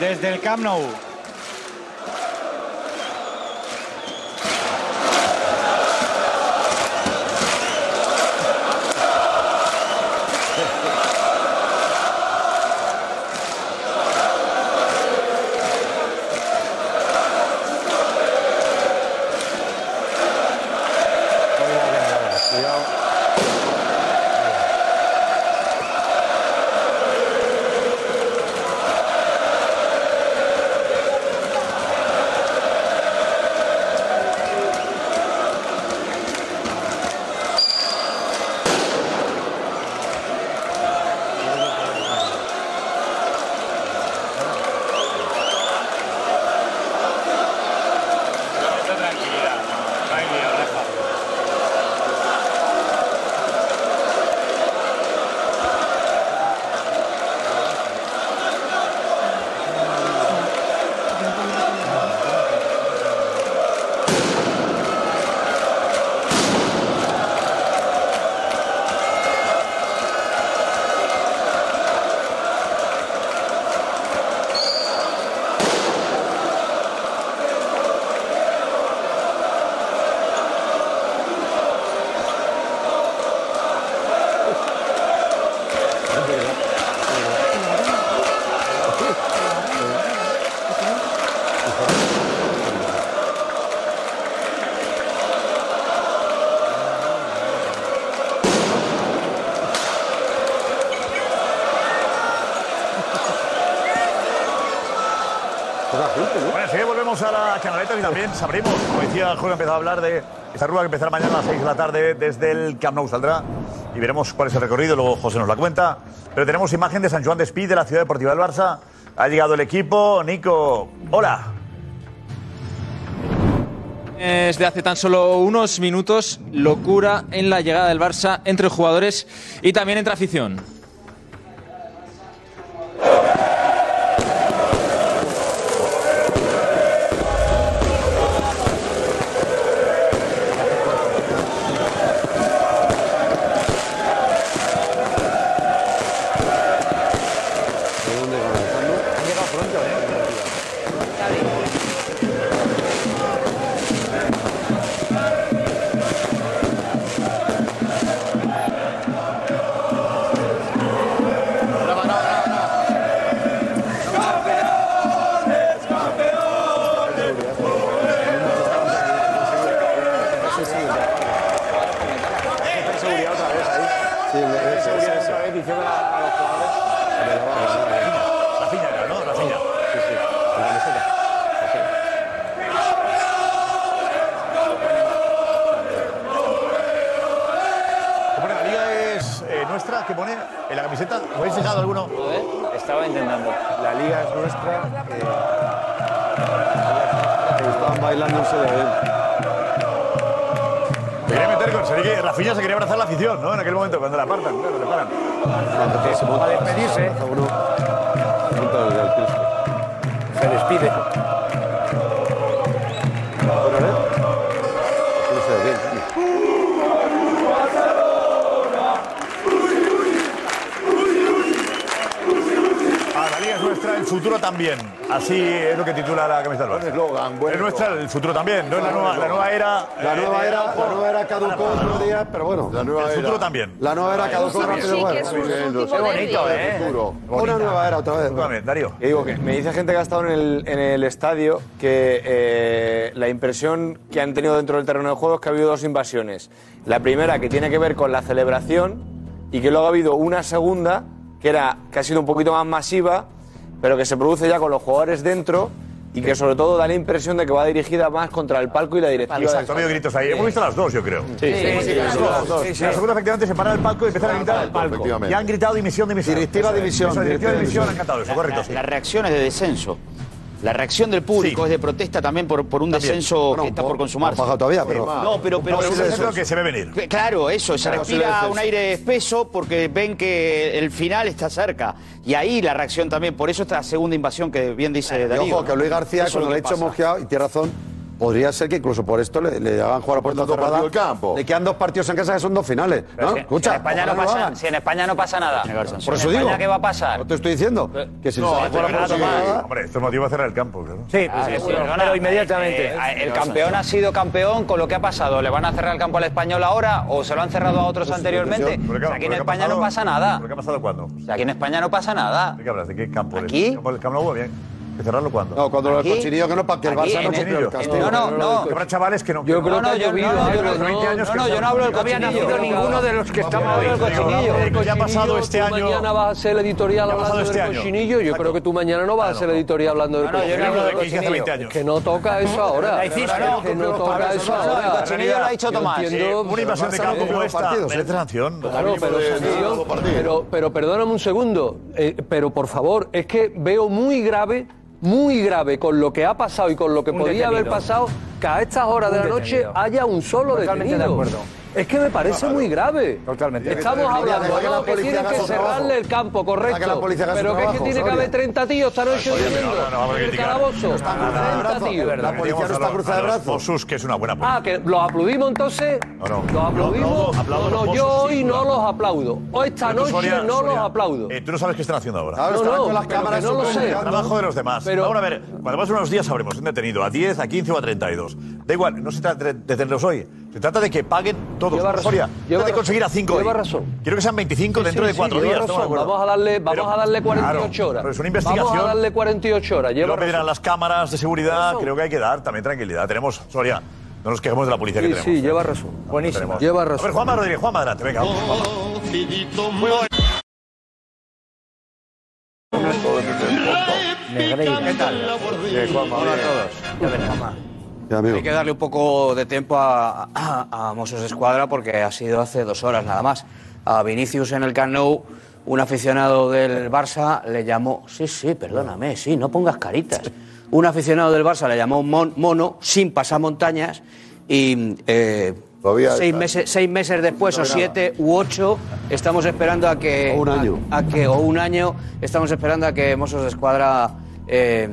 Desde el Camp Nou. También sabremos, como decía Jorge, empezó a hablar de esta rueda que empezará mañana a las 6 de la tarde desde el Camp Nou saldrá y veremos cuál es el recorrido, luego José nos la cuenta. Pero tenemos imagen de San Juan de Espí, de la ciudad deportiva del Barça. Ha llegado el equipo. Nico, hola. Desde hace tan solo unos minutos, locura en la llegada del Barça entre jugadores y también entre afición. A la afición, ¿no? En aquel momento, cuando la apartan, claro, le paran. Para despedirse. También. Así es lo que titula la camiseta del Barça. Es nuestra, el futuro también. No es la nueva, la nueva era. La eh, nueva era, la nueva era caducó otro día, pero bueno. La el futuro también. La nueva era caducó rápido. bueno. Qué bonito, ¿eh? Una nueva era otra vez. También, Darío. Y digo que me dice gente que ha estado en el, en el estadio que eh, la impresión que han tenido dentro del terreno de juego es que ha habido dos invasiones. La primera que tiene que ver con la celebración y que luego ha habido una segunda que era que ha sido un poquito más masiva, pero que se produce ya con los jugadores dentro y que sobre todo da la impresión de que va dirigida más contra el palco y la directiva. Exacto, ha habido gritos ahí. Hemos visto las dos, yo creo. Sí, sí, sí, las dos, las dos. Sí, sí. La segunda, efectivamente, se para el palco y empiezan a gritar al palco. Y han gritado dimisión, dimisión. Directiva, dimisión, directiva, dimisión. Han cantado eso, correcto. La- Las reacciones de descenso. La reacción del público es de protesta también por, por un descenso que está por consumarse. no todavía, pero- No, pero, pero, pero es lo que se ve venir. Que- Claro, eso, se Claro, sí, respira un aire espeso porque ven que el final está cerca. Y ahí la reacción también, por eso esta segunda invasión que bien dice Y Darío. ojo, que. Luis García, Eso es cuando le hecho pasa. mojeado, y tiene razón, podría ser que incluso por esto le, le hagan jugar a puerta cerrada. del campo. Le quedan dos partidos en casa que son dos finales. Pero ¿no? si- Escucha, si en España no pasa, si en España no pasa nada. Que. Por eso ¿En digo. Qué va a pasar? No te estoy diciendo que si No, se pero juega por sí, cerrada- Hombre, esto es motivo de cerrar el campo, claro. Sí, Ah, sí, sí, pero inmediatamente. eh, el campeón ha sido campeón con lo que ha pasado. ¿Le van a cerrar el campo al español ahora o se lo han cerrado a otros anteriormente? Pero O qué- sea, aquí en pero qué ha España pasado- no pasa nada. ¿Pero qué ha pasado cuándo? O sea, aquí en España no pasa nada. ¿De qué hablas? ¿De qué campo? ¿Aquí? ¿El campo, el? Bien. ¿Que cerrarlo cuándo? No, cuando lo del cochinillo que no, para que el Barça no cumplió el castigo. No, no, no. Que habrá chavales que no. Yo creo No, no, que ha yo, llovido no, no, yo no, los 20 años no, que no, yo están- no hablo del No había cochinillo. nacido ninguno de los que estamos hoy. cochinillo. ¿Qué ha pasado este Tú año? mañana vas a hacer el editorial ¿Qué ha pasado hablando este del año? cochinillo. Yo creo que tú mañana no vas a hacer el editorial hablando del No, no, yo no cochinillo. hablo del que hice hace 20 años. Que no toca eso ahora. Que no toca eso no, el ahora. cochinillo lo ha dicho Tomás. entiendo- Una invasión de campo como esta partidos, ¿eh? merece sanción. Claro, pero, pero, pero perdóname un segundo, eh, pero por favor, es que veo muy grave, muy grave con lo que ha pasado y con lo que Un podía haber pasado, que a estas horas de la noche haya un solo Totalmente de detenido. acuerdo. Es que me parece muy grave. Totalmente. Estamos hablando que la ¿no? que policía que su trabajo. cerrarle el campo, que la correcto. policía Pero que es que tiene que haber 30 tíos esta noche en el calabozo. está cruzada de 30 brazos. tíos. La policía no está cruzada de brazos. Mossos, que es una buena Ah, que los aplaudimos entonces. No, no. Los aplaudimos. No, yo hoy no los aplaudo. Hoy esta noche no los aplaudo. eh, tú no sabes qué están haciendo ahora. Claro, No, estaban no, con las pero cámaras que no lo sé. Trabajo de los demás. Pero- Vamos a ver, cuando pasan unos días sabremos un detenido a 10, a 15 o a 32. Da igual, no se trata de detenerlos hoy. Se trata de que paguen todos. Lleva razón, Soria, lleva trata de conseguir a razón, 5 lleva hoy. razón. Quiero que sean 25 dentro Sí, de sí, 4 lleva días. Vamos a darle, vamos Pero- a darle 48 claro, horas. pero es una investigación. Vamos a darle 48 horas. Lleva Luego pedirán razón. las cámaras de seguridad. Creo que hay que dar también tranquilidad. Tenemos, Soria, no nos quejemos de la policía Sí, que tenemos. sí, lleva razón. Buenísimo. Lleva A razón. ver, Juanma Rodríguez, Juanma, adelante, venga. vamos, Juanma. Muy bueno. ¿Qué tal? Hola a todos. Ya. Hay que darle un poco de tiempo a, a, a Mossos Escuadra porque ha sido hace dos horas nada más. A Vinicius en el Camp Nou, un aficionado del Barça le llamó... Sí, sí, perdóname, sí, no pongas caritas. Un aficionado del Barça le llamó mon- mono sin pasamontañas y eh, seis, meses, seis meses después No o siete u ocho estamos esperando a que... O un año. A, a que, o un año estamos esperando a que Mossos Escuadra... eh,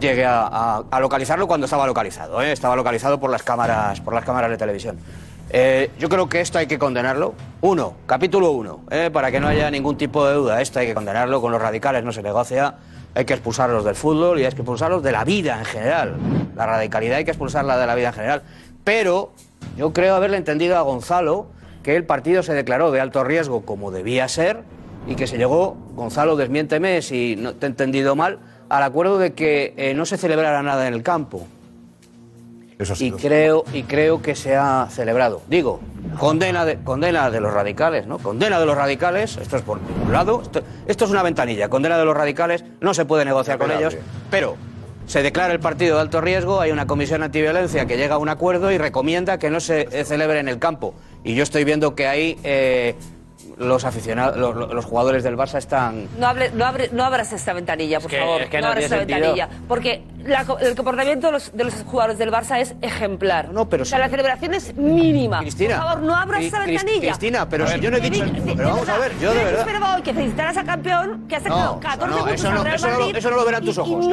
a- a localizarlo cuando estaba localizado. ¿eh? Estaba localizado por las cámaras, por las cámaras de televisión. Eh, yo creo que esto hay que condenarlo. Uno, capítulo uno, ¿eh? para que no haya ningún tipo de duda. Esto hay que condenarlo. Con los radicales no se negocia. Hay que expulsarlos del fútbol y hay que expulsarlos de la vida en general. La radicalidad hay que expulsarla de la vida en general. Pero yo creo haberle entendido a Gonzalo que el partido se declaró de alto riesgo como debía ser y que se llegó, Gonzalo, desmiénteme si no te he entendido mal, al acuerdo de que eh, no se celebrara nada en el campo. Eso y creo y creo que se ha celebrado. Digo, condena de, condena de los radicales, ¿no? Condena de los radicales, esto es por un lado, esto, es una ventanilla, condena de los radicales, no se puede negociar con ellos, pero se declara el partido de alto riesgo, hay una comisión antiviolencia que llega a un acuerdo y recomienda que no se eh, celebre en el campo. Y yo estoy viendo que hay los aficionados, los, jugadores del Barça están. No, hable, no, abre, no abras esta ventanilla, por favor. No, abras esta ventanilla. Porque la, el comportamiento de los, de los, jugadores del Barça es ejemplar. No, pero. O sea, la celebración es mínima. Cristina. Por favor, no abras esta ventanilla. Cristina, pero si yo no he dicho. Pero vamos a ver, yo de verdad. Hoy que felicitaras a campeón que ha sacado 14 puntos. Eso no, eso, no, lo verán tus ojos.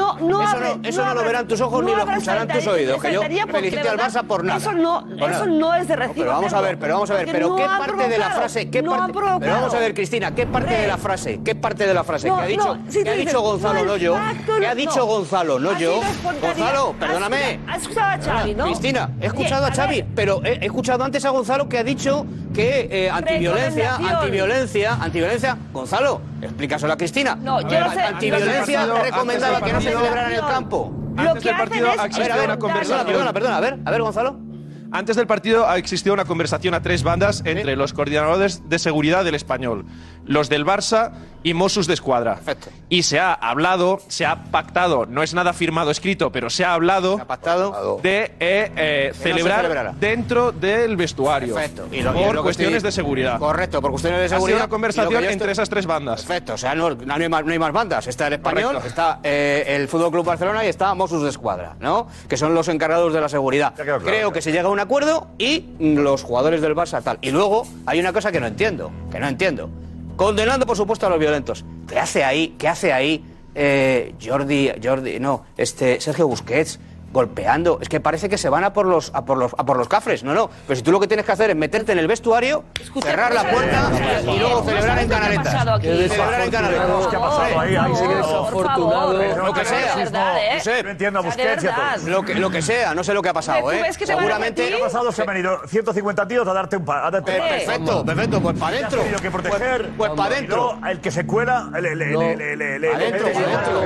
eso no, lo verán tus ojos ni lo escucharán tus oídos. Que yo felicite al Barça por nada. Eso no, eso no es de recibo. Pero vamos a ver, pero vamos a ver. Pero ¿qué parte de la frase? ¿Qué parte? Pero vamos a ver, Cristina, ¿qué parte de la frase? ¿Qué parte de la frase? No, que ha dicho, no, si que ha dicho Gonzalo Loyo? ¿Qué ha dicho Gonzalo Loyo? Gonzalo, perdóname. Has, escuchado a Xavi, ¿no? Cristina, he escuchado a, a Xavi, pero he, escuchado antes a Gonzalo que ha dicho que eh, antiviolencia, antiviolencia, antiviolencia. Gonzalo, explícaselo a Cristina. No, yo no sé. Antiviolencia recomendaba que no se celebrara en el campo. Antes del partido ha existido una. Perdona, perdona, a ver, a ver, Gonzalo. Antes del partido existió una conversación a tres bandas entre los coordinadores de seguridad del español, los del Barça y Mossus de Escuadra. Perfecto. Y se ha hablado, se ha pactado, no es nada firmado escrito, pero se ha hablado ha pactado de eh, eh, celebrar dentro del vestuario. Perfecto. Y por cuestiones de seguridad. Correcto, por cuestiones de seguridad. Ha sido una conversación entre esas tres bandas. Perfecto, o sea, no, no, hay, más, no hay, más, bandas. Está el español, está eh, el Fútbol Club Barcelona y está Mossus de Escuadra, ¿no? Que son los encargados de la seguridad. Creo que se llega a un acuerdo y los jugadores del Barça tal. Y luego hay una cosa que no entiendo, que no entiendo condenando por supuesto a los violentos. ¿Qué hace ahí? ¿Qué hace ahí eh, Jordi, Jordi, no, este Sergio Busquets? golpeando. Es que parece que se van a por los, a por los, a por los cafres. No, no. Pero si tú lo que tienes que hacer es meterte en el vestuario, Escucha, cerrar la puerta y luego celebrar en canaletas. Celebrar en canaletas. ¿Qué ha pasado ahí? Ahí sí que desafortunado. Lo que sea. No, sé. no entiendo a Busquets y a todos. Lo que, lo que sea. No sé lo que ha pasado, ¿eh? Seguramente. ¿Qué ha pasado? Se han venido 150 tíos a darte un par. Eh, perfecto, perfecto. Pues para adentro. que pues, proteger. Pues para adentro. El que se cuela. Adentro, adentro,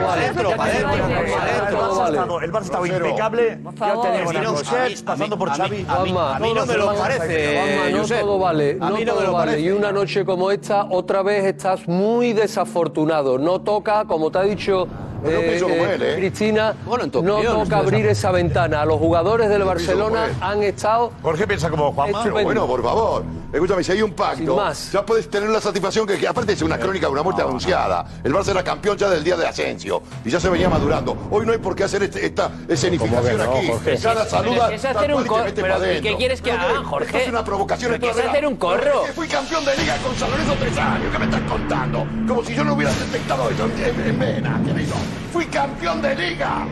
adentro, adentro. El Barça estaba cable, ya tenemos a Josep pasando por Xavi. A mí, a mí no me lo parece, no todo vale, no, todo vale. Y una noche como esta, otra vez estás muy desafortunado. No toca, como te ha dicho eh, pienso eh, como él, ¿eh? Cristina no toca abrir esa ventana. Los jugadores del Barcelona han estado. Jorge piensa como Juanma. Pero bueno, por favor. Escúchame, si hay un pacto, más. ya puedes tener la satisfacción que, que aparte es una eh, crónica de una muerte anunciada. El Barça era campeón ya del día de Asensio y ya se venía madurando. Hoy no hay por qué hacer este, esta escenificación aquí. Cada saluda. es ¿qué quieres que Jorge? Es una provocación. Hacer un corro. Fui campeón de liga con San tres años. ¿Qué me estás contando? Como si yo no hubiera detectado eso en. Fui campeón de liga.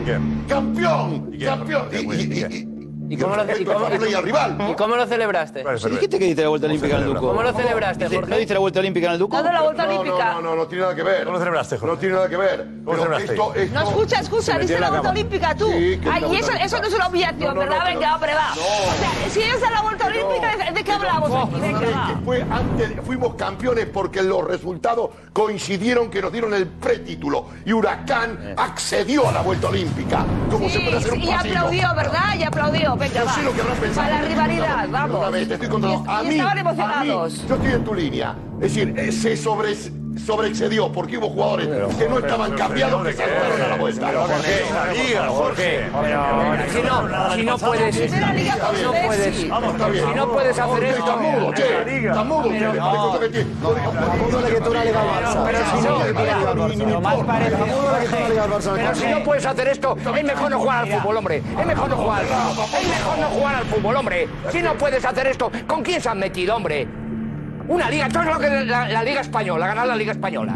Campeón, campeón. ¿Y cómo lo, y cómo, y rival. ¿Y cómo lo celebraste? ¿Y dijiste que diste la vuelta olímpica en el Duco? ¿Cómo lo celebraste, Jorge? ¿No diste la vuelta olímpica en el Duco? No, la vuelta olímpica. No, no, no, tiene nada que ver. ¿Cómo lo celebraste, Jorge? No tiene nada que ver. ¿Cómo lo celebraste? Esto, esto... No, escucha, escucha, diste la vuelta olímpica tú. Sí, Ay, y eso, eso no es una humillación, ¿verdad? venga, hombre, va. O sea, si es la vuelta olímpica, ¿de qué hablamos aquí? Venga, fue antes, fuimos campeones porque los resultados coincidieron que nos dieron el pretítulo y Huracán eh. accedió a la vuelta olímpica. Como se puede hacer un y aplaudió, ¿verdad? Y aplaudió. Venga, Yo va. sé lo que habrás pensado. Para la rivalidad, vamos. Una vez, te estoy contando. Y est- y mí, estaban emocionados. a mí, yo estoy en tu línea. Es decir, eh, se sobre sobreexcedió porque hubo jugadores que no estaban cambiados pero, que se fueron a la vuelta. Liga, Jorge. Si no, si no puedes, si no puedes, si no puedes hacer esto. Está mudo, che. Está mudo, che. Pero si no, lo. Pero si no puedes hacer esto, es mejor no jugar al fútbol, hombre. Es mejor no jugar al fútbol. Es mejor no jugar al fútbol, hombre. Si no puedes hacer esto, ¿con quién se han metido, hombre? Una liga, todo lo que la, la Liga Española, ganar la Liga Española.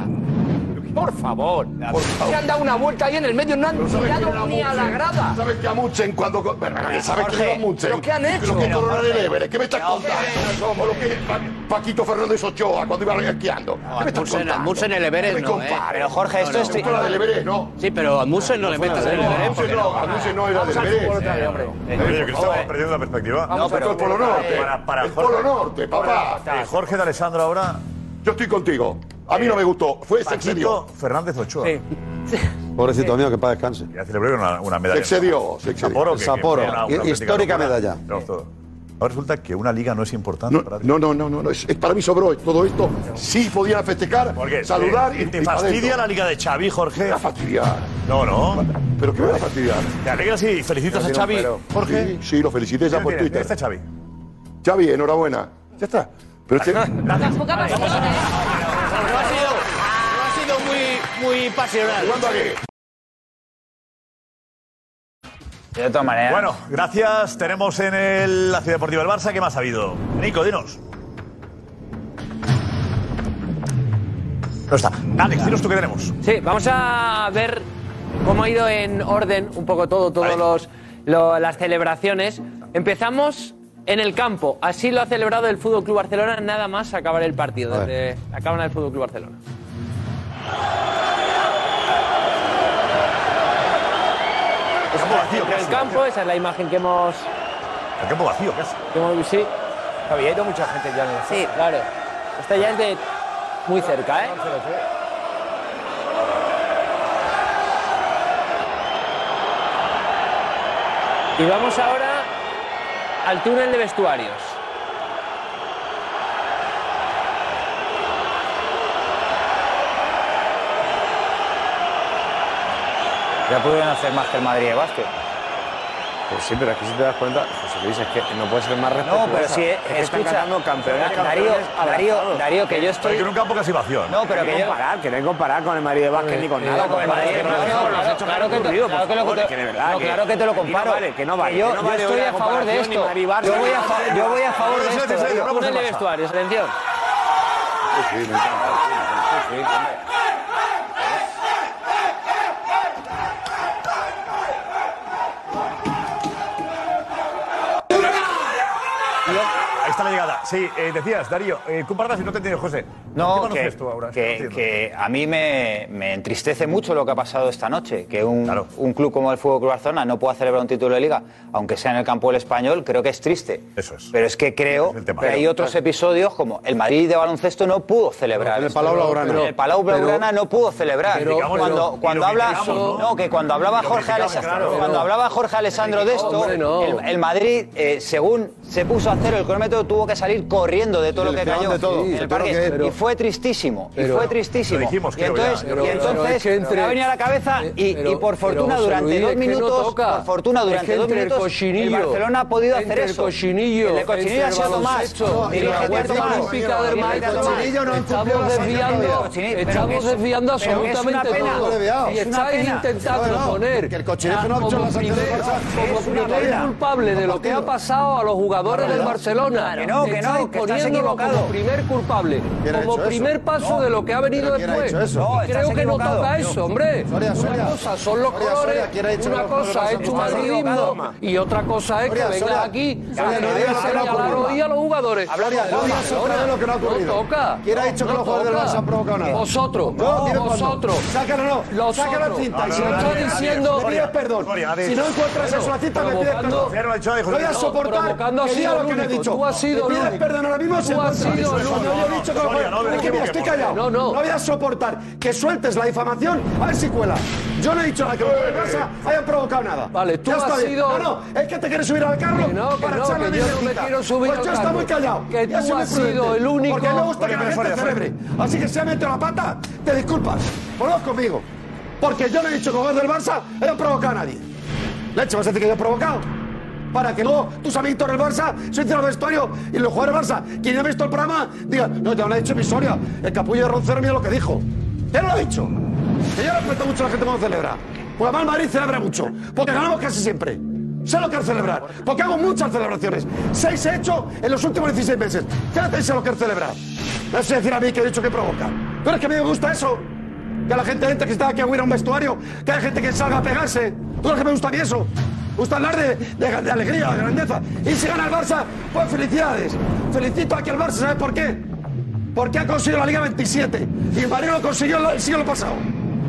Por favor, por favor. Se han dado una vuelta ahí en el medio, no han tirado ni a la grada. ¿Sabes que a Muchen cuando... ¿Sabes que a Muchen? ¿Pero qué han hecho? Lo que Coronel pero... Everest, ¿qué me estás contando? Es? Como lo que Paquito Fernández Ochoa cuando iba esquiando. ¿Qué me estás contando? Musen el Everest no, ¿eh? Pero Jorge, esto es... No, del Everest, no. Sí, pero a Musen no le metas el Everest. No, a Musen no era del Everest. que estamos perdiendo la perspectiva. Vamos a el Polo Norte. Para Jorge. El Polo Norte, papá. Eh, Jorge de Alessandro ahora... Yo estoy contigo. A mí no me gustó. Fue se. Fernández Ochoa. Pobrecito mío, que para descanse. Ya celebré una, una medalla. Excedió. Se excedió. Sapporo. Que, Que Histórica medalla. Ahora resulta que una liga no es importante. No, para no, no, no, no, no. Es, para mí sobró todo esto. Sí podían festejar, Porque saludar y te fastidia la liga de Xavi, Jorge. Me va a fastidiar. No, no. Pero qué me va a fastidiar. Te alegras y felicitas a Xavi, Jorge. Sí, lo felicité ya por Twitter. Este ¿Dónde está Xavi? Xavi, enhorabuena. Ya está. Pero este... [laughs] Tampoco ha pasado. No ha sido, no ha sido muy, muy pasional. De todas maneras. Bueno, gracias. Tenemos en el- la Ciudad Deportiva del Barça. ¿Qué más ha habido? Nico, dinos. No está. Alex, dinos tú qué tenemos. Sí, vamos a ver cómo ha ido en orden un poco todo, todas las celebraciones. Empezamos en el campo. Así lo ha celebrado el Fútbol Club Barcelona nada más acabar el partido desde la cámara del Fútbol Club Barcelona. vacío, En el campo, esa es la imagen que hemos. El campo vacío, casi. Que hemos sí. Había ido mucha gente ya en el Sí, claro. Esta ya es de muy cerca, ¿eh? Y vamos ahora al túnel de vestuarios. Ya pudieron hacer más que el Madrid de básquet. Pues sí, pero es que si te das cuenta, José Luis, es que no puede ser más respetuosa. No, pero si es que están escucha, campeones, Darío, Darío. Darío, que yo estoy. Pero que en un campo casi vacío. No, pero que que yo. comparar, que no hay que comparar con el Madrid de básquet ni con nada. con el Madrid, claro, que te- lo- que- claro que te lo aquí comparo. No vale, que no vale. Yo- estoy a favor de esto. Yo voy a favor de esto. Túnel de vestuarios, atención. Sí, me encanta. Sí. La llegada. Sí, eh, decías, Darío, eh, compárala si no te entiendes, José. ¿Qué No, manos que, tú ahora? que- No entiendo. que a mí me, me entristece mucho lo que ha pasado esta noche, que un, un club como el Fútbol Club Barcelona no pueda celebrar un título de liga, aunque sea en el campo del español, creo que es triste. Eso es. Pero es que creo tema. que hay Pero, otros episodios como el Madrid de baloncesto no pudo celebrar. En el. Palau Blaugrana. El Palau Pero- Blaugrana no pudo celebrar. pero- cuando pero- cuando lo habla, ¿no? que cuando hablaba Jorge Alessandro, claro. cuando hablaba Jorge Alessandro de esto, Hombre, no. el, el Madrid, eh, según se puso a hacer el cronómetro, tuvo que salir corriendo de todo Sí, lo que cayó pegaban de todo. en el parque. que- pero- y fue tristísimo. pero- y fue tristísimo. Y entonces, y entonces es que entre- me ha venido a la cabeza y, pero- y por fortuna durante Luis, dos minutos, por fortuna Es durante dos el minutos, cochinillo, Barcelona ha podido hacer el eso. cochinillo, el cochinillo ha el sido Tomás. baloncesto y Dirige la Guardia Tomás. Olímpica del Dirige Madrid, Tomás. cochinillo no han cumplido Estamos desviando, absolutamente todo. Y estáis intentando poner que el cochinillo no ha hecho como primer, culpable de lo que ha pasado a los jugadores del Barcelona. Que no, que no, Estáis que estás poniéndolo equivocado. como primer culpable, ¿Quién ha como primer eso? paso No. de lo que ha venido ¿Pero quién ha después. eso? No, creo que no toca eso, hombre. Soria, Una Soria. cosa son los Soria, colores, Soria, ¿quién ha dicho una cosa es tu madridismo y otra cosa es que Soria, vengas Soria. aquí Soria, a ocurrido. hoy a los jugadores. Gloria, no digas otra vez lo que no ha ocurrido. No toca. ¿Quién ha dicho que los jugadores del. Barça han provocado nada? Vosotros. Vosotros. Sácalo, no. Los Saca la otros. cinta. Y si no, estás diciendo, me pides perdón. Si no encuentras eso en la cinta, me pides perdón. No voy a soportar que diga lo que no he dicho. Sido Me pides perdón ahora mismo si Tú has sido único. No, yo he dicho que lo Soria, no, Es que no, mira, estoy callado. No, no. No voy a soportar que sueltes la difamación a ver si cuela. Yo no he dicho nada que los del Barça hayan provocado nada. Vale, tú Ya está has bien. sido- No, no, es que te quieres subir al carro Que no, que para no, echarle que mi yo no me mierdita. quiero subir Pues al yo está carro. muy callado. Que Ya tú has sido el único- Porque me gusta que la gente celebre. Así que si ha metido la pata, te disculpas. Ponlo conmigo. Porque yo no he dicho que los del Barça hayan provocado a nadie. Leche, vas a decir que yo he provocado. Para que luego tus amiguitos del Barça se hicieron el vestuario y los jugadores del Barça, quien no ha visto el programa, digan, no, ya lo ha dicho mi Soria. El capullo de Roncero mira lo que dijo. ¿Quién lo ha dicho? Que yo respeto mucho a la gente cuando celebra. Porque además Madrid celebra mucho. Porque ganamos casi siempre. Sé lo que es celebrar. Porque hago muchas celebraciones. Seis he hecho en los últimos 16 meses. Fíjate sé lo que es celebrar. No sé decir a mí que he dicho que provoca. Pero es que a mí me gusta eso. Que la gente entre que está aquí a huir a un vestuario. Que hay gente que salga a pegarse. ¿Tú sabes que me gusta a mí eso? Me gusta hablar de, alegría, de grandeza. Y si gana el Barça, pues felicidades. Felicito aquí al Barça, ¿sabes por qué? Porque ha conseguido la Liga 27 y el Madrid lo consiguió el siglo pasado.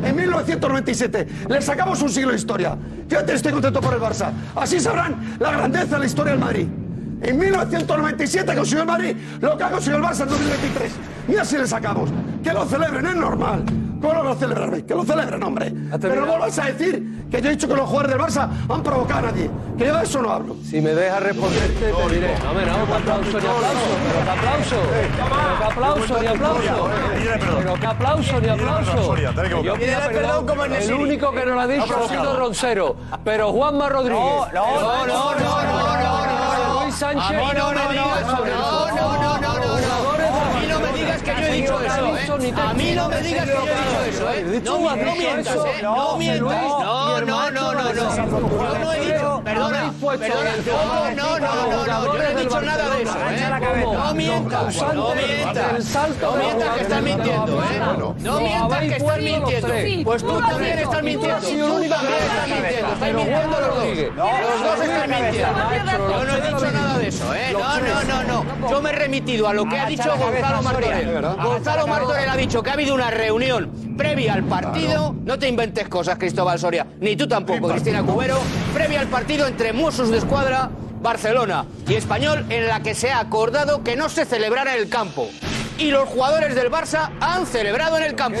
En 1997 le sacamos un siglo de historia. Fíjate, estoy contento por el Barça. Así sabrán la grandeza de la historia del Madrid. En 1997 consiguió el Madrid lo que ha conseguido el Barça en 2023. Mira si le sacamos. Que lo celebren, es normal. ¿Cómo lo vas a celebrar? Que lo celebren, hombre. Pero no vuelvas a decir que yo he dicho que los jugadores del Barça han provocado a nadie. Que yo de eso no hablo. Si me dejas responderte, te diré. No, hombre, no, que aplauso ni aplauso. Pero qué aplauso. Pero qué aplauso ni aplauso. Pero qué aplauso ni aplauso. Yo pido perdón como el El único que no lo ha dicho ha sido Roncero. Pero Juanma Rodríguez. No, no, no, no, no, no, no, no. Luis Sánchez. No me digas, no, no, no, no, no, no. A mí no me digas que yo he dicho eso, ¿eh? A mí no me digas que yo he dicho eso, ¿eh? No, no mientas, ¿eh? No mientas. No, no, no, no, no. Yo no he dicho, perdona, perdona. No, no, no, no, no. Yo no he dicho nada de eso, ¿eh? No mientas, no mientas. No mientas que estás mintiendo, ¿eh? No mientas que estás mintiendo. Pues tú también estás mintiendo. Tú también estás mintiendo. Estáis mintiendo los dos. Los dos estáis mintiendo. Yo no he dicho nada de eso, ¿eh? No, no, no, no. Yo me he remitido a lo que ha dicho Gonzalo Martorell. Gonzalo Martorell ha dicho que ha habido una reunión previa al partido. No te inventes cosas, Cristóbal Soria. Ni tú tampoco, Cristina Cubero. Previa al partido entre Mossos de Escuadra, Barcelona y Español, en la que se ha acordado que no se celebrara en el campo. Y los jugadores del Barça han celebrado en el campo.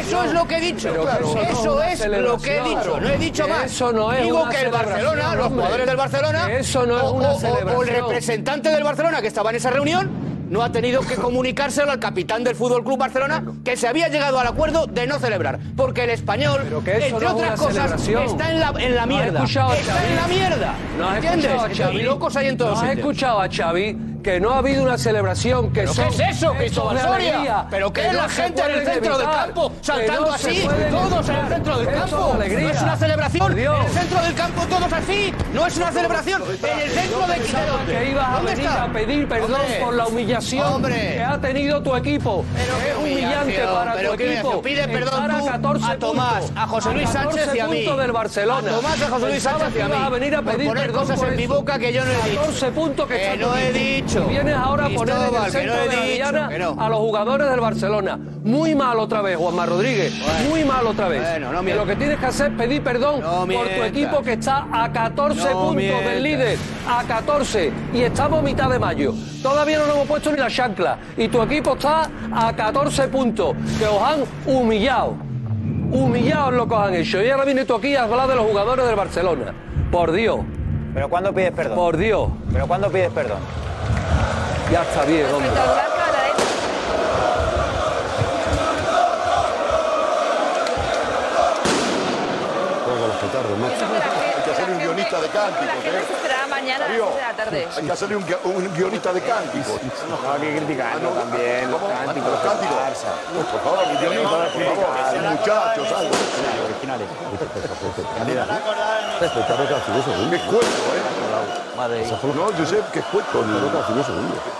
Eso es lo que he dicho. Que eso es lo que he dicho. No he dicho más. eso no es Digo que el Barcelona, los jugadores del Barcelona, eso no es o- una o- o- o el representante del Barcelona que estaba en esa reunión no ha tenido que comunicárselo al capitán del Fútbol Club Barcelona que se había llegado al acuerdo de no celebrar. Porque el español, entre no otras cosas, está en la, en la ¿No mierda. a está en la mierda. ¿No has ¿Entiendes? Y locos hay en todos ¿No has escuchado a Xavi que no ha habido una celebración que ¿Pero son qué es eso, Cristóbal Soria? ¿Pero qué que es no la se gente en el centro del evitar, campo que saltando no así? Todos en el centro del campo. de No es una celebración. En el centro del campo todos así. No es una celebración. En el centro de Pensaba ¿de dónde? que ibas a ¿Dónde venir está? a pedir perdón Hombre. por la humillación Hombre. que ha tenido tu equipo. qué es humillante para pero tu equipo. Pide perdón tú a 14 a Tomás, puntos, a José Luis 14 Sánchez y a mí. del Barcelona. A Tomás, a José Luis Sánchez y a mí. a venir a pedir perdón cosas en mi boca que yo no he dicho. 14 puntos que, está no he equipo. Dicho. Y vienes ahora a poner en el centro de la diana a los jugadores del Barcelona. Muy mal otra vez, Juanma Rodríguez. Muy mal otra vez. Bueno, no mientas. lo que tienes que hacer es pedir perdón No por tu equipo que está a 14 No puntos mientas. del líder. A 14. Y estamos a mitad de mayo. Todavía no nos hemos puesto ni la chancla. Y tu equipo está a 14 puntos. Que os han humillado. Humillados lo que os han hecho. Y ahora viene tú aquí a hablar de los jugadores del Barcelona. Por Dios. ¿Pero cuándo pides perdón? Por Dios. ¿Pero cuándo pides perdón? Ya está bien, hombre. Juega macho. Hay que hacer un guionista de cánticos, ¿eh? Mañana a las Darío, 6 de la tarde. Hay que hacerle un, gui- un guionista de cánticos. No, hay que criticarlo también, los cánticos. Los cánticos. Por favor, un guionista, por favor. Muchachos, algo. Originales. ¿eh? No, Josep, qué escueto.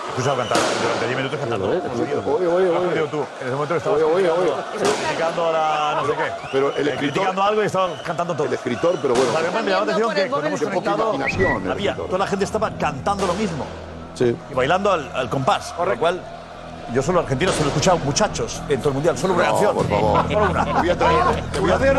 Escuchado cantar durante 10 minutos cantando. Oye, oye, Has oye. perdido tú. En ese momento estabas Oye, oye, oye. criticando a la no sé qué. Pero el Eh, escritor- criticando algo y estabas cantando todo. El escritor, pero bueno. Además me llamó la atención que cuando hemos conectado imaginación, el había, toda la gente estaba cantando lo mismo Sí. y bailando al, al compás. Por lo cual, yo solo argentino solo he escuchado muchachos en todo el mundial, solo una No, canción. por favor. Solo una. Te voy a traer. Te voy a traer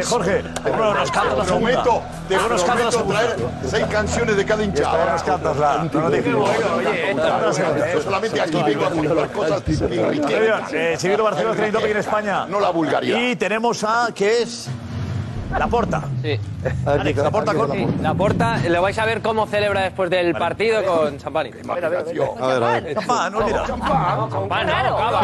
Eh, Jorge, segunda. prometo, te prometo traer seis canciones de cada hinchada. Ahora nos cantas la. No nos digas. Yo solamente aquí vengo a contar cosas que enriquecen. eh, Seguido Barcelona Topic en España. No la vulgaridad. Y tenemos a, ¿qué es? La Porta. Sí. Alex, la Porta con... Sí, La porta, lo vais a ver cómo celebra después del partido con champán. Imaginación. A ver, a ver. Champán, no mira. Champán, no, cava.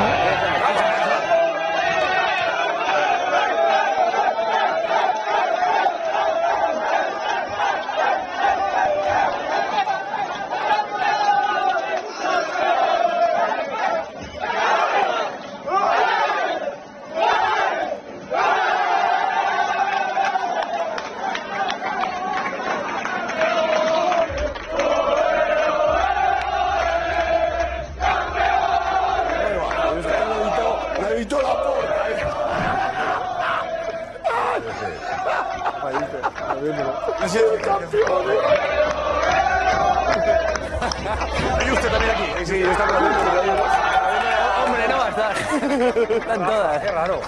La evitó la porra. ¿eh? Hay usted también aquí. Sí, está por aquí. Hombre, no va a estar. Están todas. Qué raro.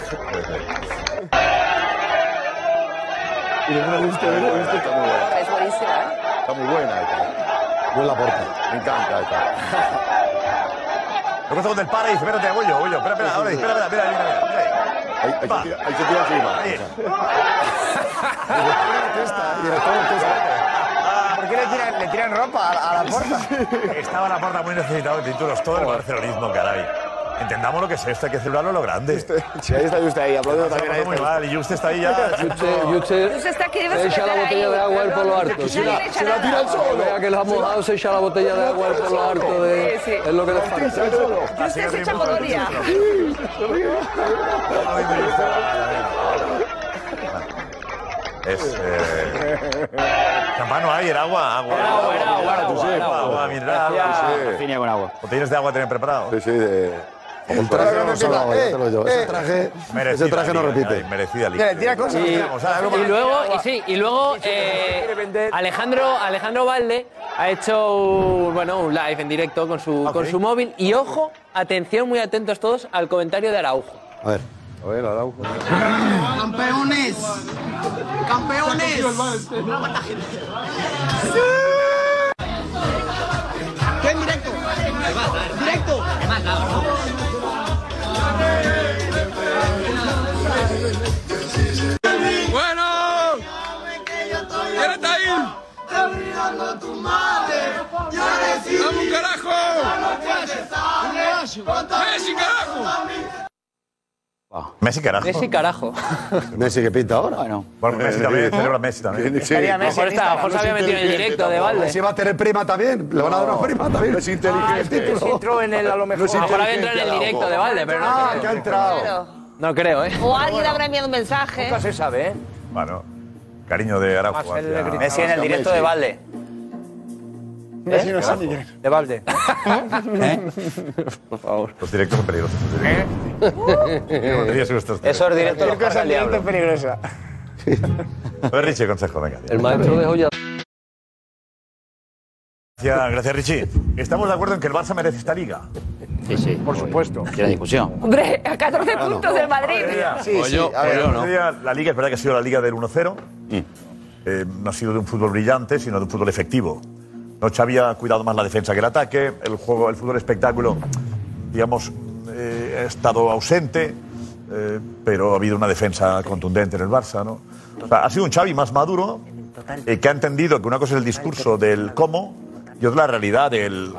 Y de una vista, de una vista está muy buena. Es buenísima, ¿eh? Está muy buena esta. No es la porta. Me encanta esta. Gusta cuando el para y dice, espérate, voy yo, voy yo. Espera, espera, ahora, espera, espera, espera, espera, espera, espera. Ahí, ahí, se tira, ahí se tira encima. ¿Por qué le tiran, le tiran ropa a, a la puerta? Estaba la puerta muy necesitado de títulos, todo el barcelonismo, caray. Entendamos lo que es esto, hay que celebrarlo lo grande. Sí, ahí está ahí, aplaudiendo también ahí. Muy mal, y usted está ahí ya. [laughs] Está aquí, debe se echa la botella ahí. de agua él por lo harto. Se la- se la tira al Cuando Vea que ha mojado, se echa la botella de agua él por lo harto. De, Sí, sí. Es lo que le falta. Se echa motoría. Es. Eh... Campano hay, era agua, agua. Era agua, era agua, agua, agua, agua mineral. Línea con agua. ¿Botellas de agua tienen preparado? Sí, sí, de. El traje no solo agua, ya te lo digo. Ese eh, traje, Merecida ese traje no liga, repite. ay, Merecida Mira, liga. tira cosas. Y, luego, y sí, y luego eh, Alejandro, Alejandro Valde ha hecho un, bueno, un live en directo con su, con su móvil. Y ojo, atención, muy atentos todos al comentario de Araujo. A ver. A ver, Araujo. ¡Campeones! ¡Campeones! ¿Qué en directo? ¡Directo! ¡Dame un carajo! ¡Messi, carajo! Messi, carajo. Messi, carajo. Messi que pinta ahora. Bueno. Bueno, Messi también celebra Messi también. Sí. A lo mejor, está, a lo mejor se había metido en el directo de Valde. Messi va a tener prima también. Le van a dar una prima también. No es inteligente. Si entró en el a lo mejor. A lo mejor había entrado en el directo de Valde, pero no Ah, creo. que ha entrado. Claro. No creo, ¿eh? O alguien habrá enviado un mensaje. Nunca se sabe, ¿eh? Bueno, cariño de Araujo. Messi en el directo de Valde. De Valde. [laughs] Por favor. Los directos son peligrosos. los directos. Estos- Eso es directo Cualquier cosa el directo es peligrosa. A ver, Richie, consejo, venga. El maestro de joya. Gracias, gracias, Richie. Estamos de acuerdo en que el Barça merece esta liga. Sí, sí. Por supuesto. Tiene discusión. Hombre, a 14 puntos del Madrid. Sí, sí. A ver, Eh, otro día, la liga es verdad que ha sido la liga del 1-0. Eh, no ha sido de un fútbol brillante, sino de un fútbol efectivo. No Xavi ha cuidado más la defensa que el ataque. El juego, el fútbol espectáculo, digamos, eh, ha estado ausente, eh, pero ha habido una defensa contundente en el Barça, ¿no? O sea, ha sido un Xavi más maduro, eh, que ha entendido que una cosa es el discurso del cómo y otra la realidad del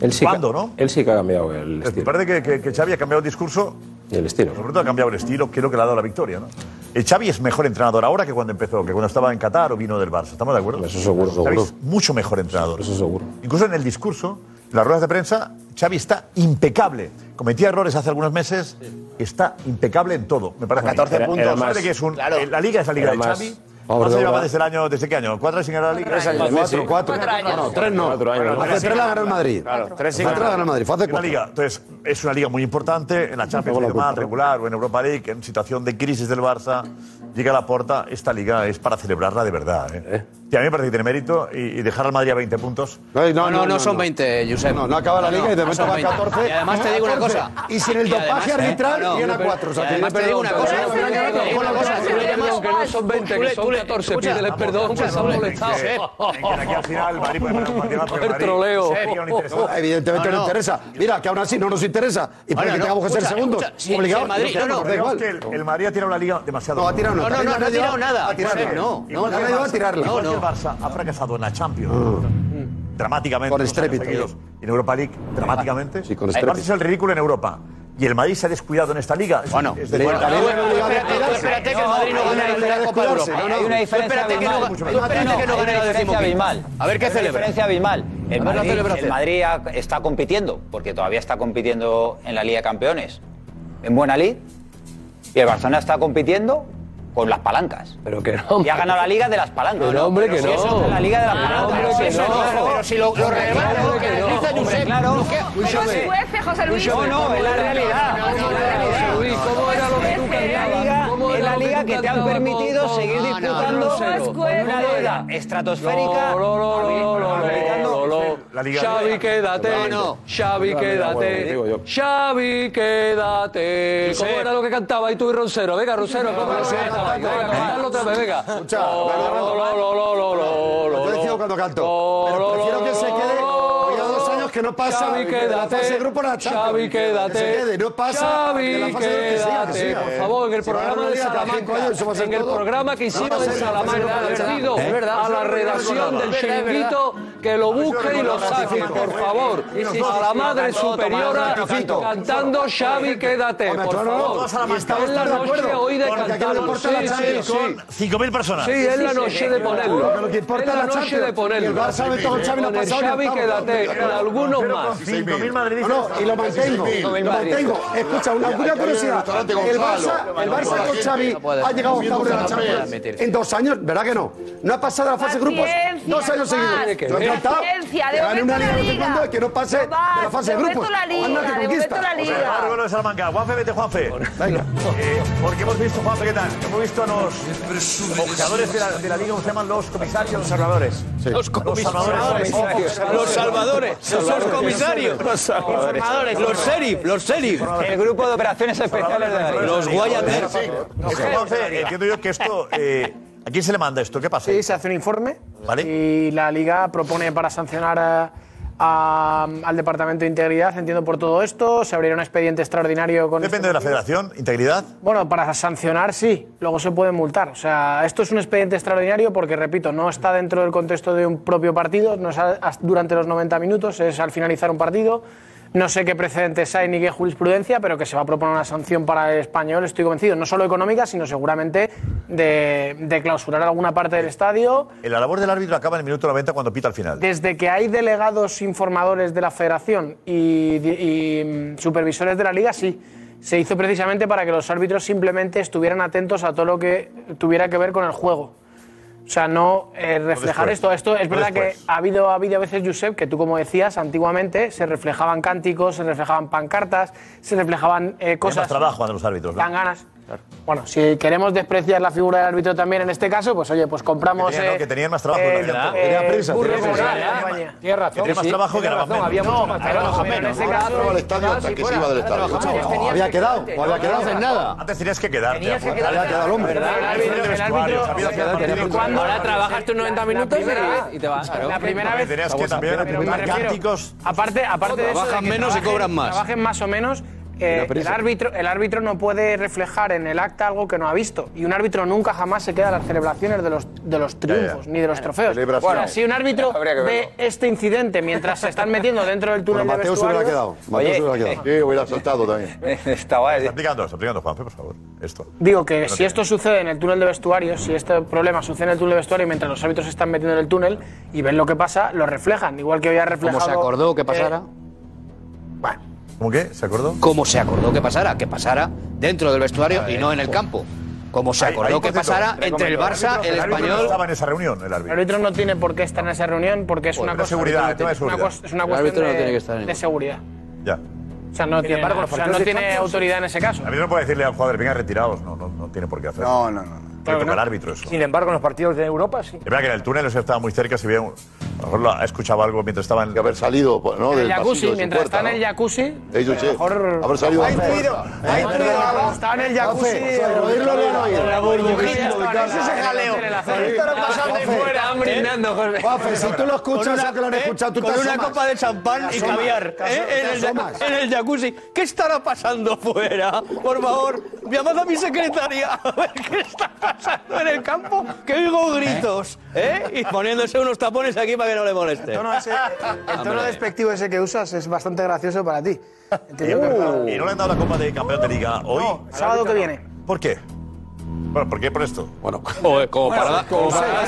Él sí, cuándo, que, ¿no? él sí que ha cambiado el Me estilo. parece que, que, que Xavi ha cambiado el discurso Y el estilo. sobre todo ha cambiado el estilo, que es lo que le ha dado la victoria. ¿no? El Xavi es mejor entrenador ahora que cuando empezó, que cuando estaba en Qatar o vino del Barça. ¿Estamos de acuerdo? Eso seguro, Xavi seguro. es mucho mejor entrenador. Eso seguro. Incluso en el discurso, en las ruedas de prensa, Xavi está impecable. Cometía errores hace algunos meses, está impecable en todo. Me parece. a mí. 14 Era- puntos. era más- que es un- Claro. La liga es la liga de más- Xavi. Barça de llevaba obra. desde el año, ¿desde qué año? ¿Cuatro años sin ganar la liga? Cuatro, cuatro. Cuatro años. No, no, tres no. Cuatro años. Hace tres la ganó el Madrid. Claro, tres Hace tres la ganó el Madrid. Fue hace Una cuatro. liga, entonces, es una liga muy importante. En la Champions mal, culpa. regular, o en Europa League, en situación de crisis del Barça, llega a la puerta. Esta liga es para celebrarla de verdad. ¿eh? Y a mí me parece que tiene mérito y, y dejar al Madrid a 20 puntos. No, No, no, no, son 20, Josep. No, no acaba la liga y de no momento va 20. 14. Y además te digo una 14. cosa. Y sin el dopaje ¿eh? arbitral, No, no, viene a no, 4. O sea, y que además te digo una cosa. Que no no son 20, Tú que son tú le- 14. escucha, Pídele perdón, que se han molestado. Aquí al final el Madrid puede ganar un partido más, pero el troleo. no. [laughs] No, evidentemente no, No, no. interesa. Mira, que aún así no nos interesa. Y para que no, tengamos que ser segundos, si el Madrid- no, no, no, ha tirado la liga demasiado. No, ha tirado No, no, no, no ha tirado nada. A tirarla. Josep, no. No, No, no, el Barça ha fracasado en la Champions. Dramáticamente. Con dos años estrépito. en Europa League, dramáticamente. Sí, con el estrépito. Barça es el ridículo en Europa. Y el Madrid se ha descuidado en esta liga. Bueno, es decir, bueno, también- bueno, espérate, espérate que el Madrid no gana la Copa de Europa. Hay una diferencia Espérate que no- abismal. tú espérate que no hay gane una la diferencia decimoquinta. abismal. A ver qué celebra. diferencia abismal. El Madrid, el está compitiendo, porque todavía está compitiendo en la Liga de Campeones, en buena lid, y el Barcelona está compitiendo con las palancas. Pero que no. Y ha ganado la Liga de las palancas. Pero, hombre, que no. eso es la Liga de las Ah, palancas. Pero si lo. No, no, es la realidad. Liga que te han permitido seguir disputando una deuda estratosférica. Xavi, quédate. Xavi, quédate. Xavi, quédate. ¿Cómo era lo que cantaba? Y tú y Rosero. Venga, Rosero, ¿cómo? Venga, cantadlo otra vez, venga. Escucha, Lo, lo, lo, lo, lo, lo, lo, decido cuando canto. lo, Pero lo, prefiero que se quede. lo, que no pasa Xavi, la quédate. fase de grupo la. Xavi, quédate. Que se quede, no pasa Xavi, la fase que que quédate. Por favor, en el Si programa de Salamanca, años, en el todo. programa que hicimos en de- Salamanca, pido a eso la redacción del chiringuito que lo busque y lo saque, por favor. A la madre superiora cantando Xavi, quédate, por favor. Es la noche hoy de cantarlo. Sí, sí, sí. 5.000 personas. Sí, es la noche de ponerlo. Pero lo que importa es la la noche de ponerlo. Xavi la Con el algunos más. 5.000 madridistas. No, no, y lo mantengo. Lo mantengo. Escucha, una, una curiosidad. El Barça, el Barça con Xavi ha llegado a octavos de la Champions en dos años, ¿verdad que no? No ha pasado la fase de grupos dos años seguidos. Lo he tratado. Que de gane una liga de cuando y que no pase de la fase de de grupos. Anda que de conquista. vuelve a Salamanca. Juanfe, vete, Juanfe. Eh, porque hemos visto, Juanfe, ¿qué tal? Hemos visto a los jugadores de la, de la liga, ¿cómo se llaman? Los comisarios. Los salvadores. Los comisarios. Los salvadores. Los comisarios. Los salvadores. Los sheriff. Los sheriff. El grupo de operaciones especiales de la Liga. Los Guayater. Es que, Juanfe, entiendo yo que esto... Eh, ¿A quién se le manda esto? ¿Qué pasa? Sí, se hace un informe Vale. y la Liga propone para sancionar a- a- al Departamento de Integridad, entiendo por todo esto, se abrirá un expediente extraordinario con... Depende de la federación, integridad. Bueno, para sancionar sí, luego se puede multar. O sea, esto es un expediente extraordinario porque, repito, no está dentro del contexto de un propio partido, no es a- a- durante los 90 minutos, es al finalizar un partido. No sé qué precedentes hay ni qué jurisprudencia, pero que se va a proponer una sanción para el español, estoy convencido, no solo económica, sino seguramente de, de clausurar alguna parte del estadio. La labor del árbitro acaba en el minuto 90 cuando pita al final. Desde que hay delegados informadores de la federación y, y, mm, supervisores de la liga, sí. Se hizo precisamente para que los árbitros simplemente estuvieran atentos a todo lo que tuviera que ver con el juego. O sea, no eh, reflejar esto. Esto es verdad que ha habido, ha habido a veces, Josep, que tú como decías, antiguamente se reflejaban cánticos, se reflejaban pancartas, se reflejaban eh, cosas. más trabajo de los árbitros. ¿no? Dan ganas. Bueno, si queremos despreciar la figura del árbitro también en este caso, pues oye, pues compramos. Que tenían, ¿no? eh, que tenían más trabajo. eh, ¿verdad? eh, Tenía más trabajo que la razón, había mucho más trabajo, pero en caso. Al estadio hasta que se iba del estadio. Había quedado, o había quedado. haces nada. Antes tenías que quedarte. Tenías que Había quedado el hombre. El árbitro- el ahora trabajas tus 90 minutos y- te vas. La primera vez. Tenías que también. Aparte, de eso. Trabajan menos y cobran más. Trabajen más o menos. Eh, el, árbitro, el árbitro no puede reflejar en el acta algo que no ha visto. Y un árbitro nunca jamás se queda a las celebraciones de los, de los triunfos ni de los trofeos. Bueno, si un árbitro ve este incidente mientras se están metiendo dentro del túnel Bueno, de Mateo se hubiera vestuario, quedado. Mateo se hubiera quedado. Sí, hubiera saltado también. [laughs] Está guay. Está aplicando, está aplicando, Juanfe, por favor. Esto. Digo que No si tiene. esto sucede en el túnel de vestuario, si este problema sucede en el túnel de vestuario mientras los árbitros se están metiendo en el túnel y ven lo que pasa, lo reflejan. Igual que hoy ha reflejado. Como se acordó que eh, pasara. ¿Cómo qué? ¿Se acordó? Como se acordó que pasara, que pasara dentro del vestuario y no en el campo. Como se acordó ahí, que pasara entre el Barça, el árbitro no español. estaba en esa reunión, el El árbitro. árbitro no tiene por qué estar en esa reunión porque es una cosa seguridad, el tema de es una seguridad. cos- es una El cuestión árbitro no de, tiene que estar en de seguridad. Ya. O sea, no tiene, embargo, o sea, no tiene autoridad en ese caso. A mí no puede decirle al jugador, venga, retirados. No, no, no tiene por qué hacerlo. No, no, no. Árbitro eso. Sin embargo, en los partidos de Europa sí. Es verdad que en el túnel eso estaba muy cerca, si bien a lo mejor lo- ha escuchado algo mientras estaba en... Que haber salido, pues, ¿no? En el Del jacuzzi, mientras puerta, está en el jacuzzi, Eh, yo a lo sé. mejor Haber salido Ha de la intuido, puerta. ha intuido, Está en el jacuzzi. Oírlo no. La burbujilla, Ese ese jaleo. Están brindando. Juanfe, si tú lo escuchas que lo han escuchado, tú con te una asomas. copa de champán Te y caviar te ¿eh? te en, el, asomas. en el jacuzzi. ¿Qué estará pasando fuera? Por favor, llamad a mi secretaria a ver qué está pasando [laughs] en el campo, que oigo gritos, ¿eh? Y poniéndose unos tapones aquí para que no le moleste. El tono, ese- el tono Hombre. despectivo ese que usas es bastante gracioso para ti. [laughs] Y, ¿Entiendes? y no le han dado la Copa de Campeón de Liga hoy. el sábado que viene. ¿Por qué? Bueno, ¿por qué por esto? Bueno, [laughs] como para, como para la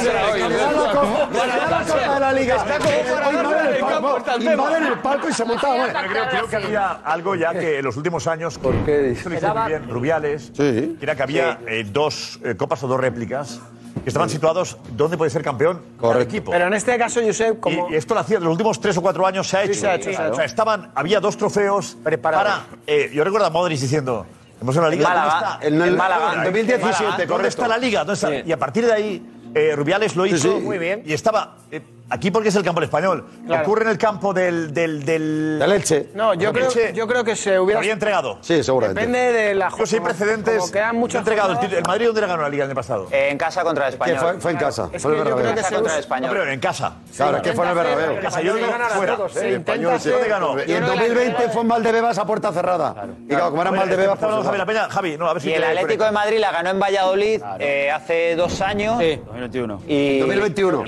Copa de la Liga. Está como para el campo, palco, está el palco y se montaban. bueno. Creo, creo que había algo ya que en los últimos años. ¿Por qué? muy bien, Rubiales. Sí. que Era que había eh, dos eh, copas o dos réplicas que estaban situados donde puede ser campeón cada equipo. Pero en este caso, Josep, como. Y, esto lo hacía en los últimos tres o cuatro años se ha hecho. se ha hecho, se ha hecho. O sea, estaban, había dos trofeos para. eh, yo recuerdo a Modric diciendo. Hemos en la liga. Málaga, ¿dónde está? en el- Málaga, en 2017, ¿Dónde correcto. está la liga? ¿Dónde está? Y a partir de ahí, eh, Rubiales lo hizo. sí. Muy bien. Y estaba. eh, Aquí porque es el campo del español. Claro. Ocurre en el campo del... del, del... De leche. No, yo creo, leche. yo creo que se hubiera... habría entregado. Sí, seguramente. Depende de la Yo sé precedentes. Quedan muchos entregado. Jugadores. El, Madrid dónde le ganó la Liga en el pasado. Eh, en casa contra el Español. Fue, fue, en casa. Es fue en el Bernabéu. Casa contra el Español. No, pero en casa. Sí, claro, que fue en el Bernabéu. En casa yo digo fuera. El español ¿eh? ¿Dónde ganó? Y en 2020 fue en Valdebebas a puerta cerrada. Claro. Y claro, como era en Valdebebas... Javi, pues, la Peña, Javi, no, a ver si... Y el Atlético de Madrid la ganó en Valladolid eh, hace dos años. Sí, 2021. 2021.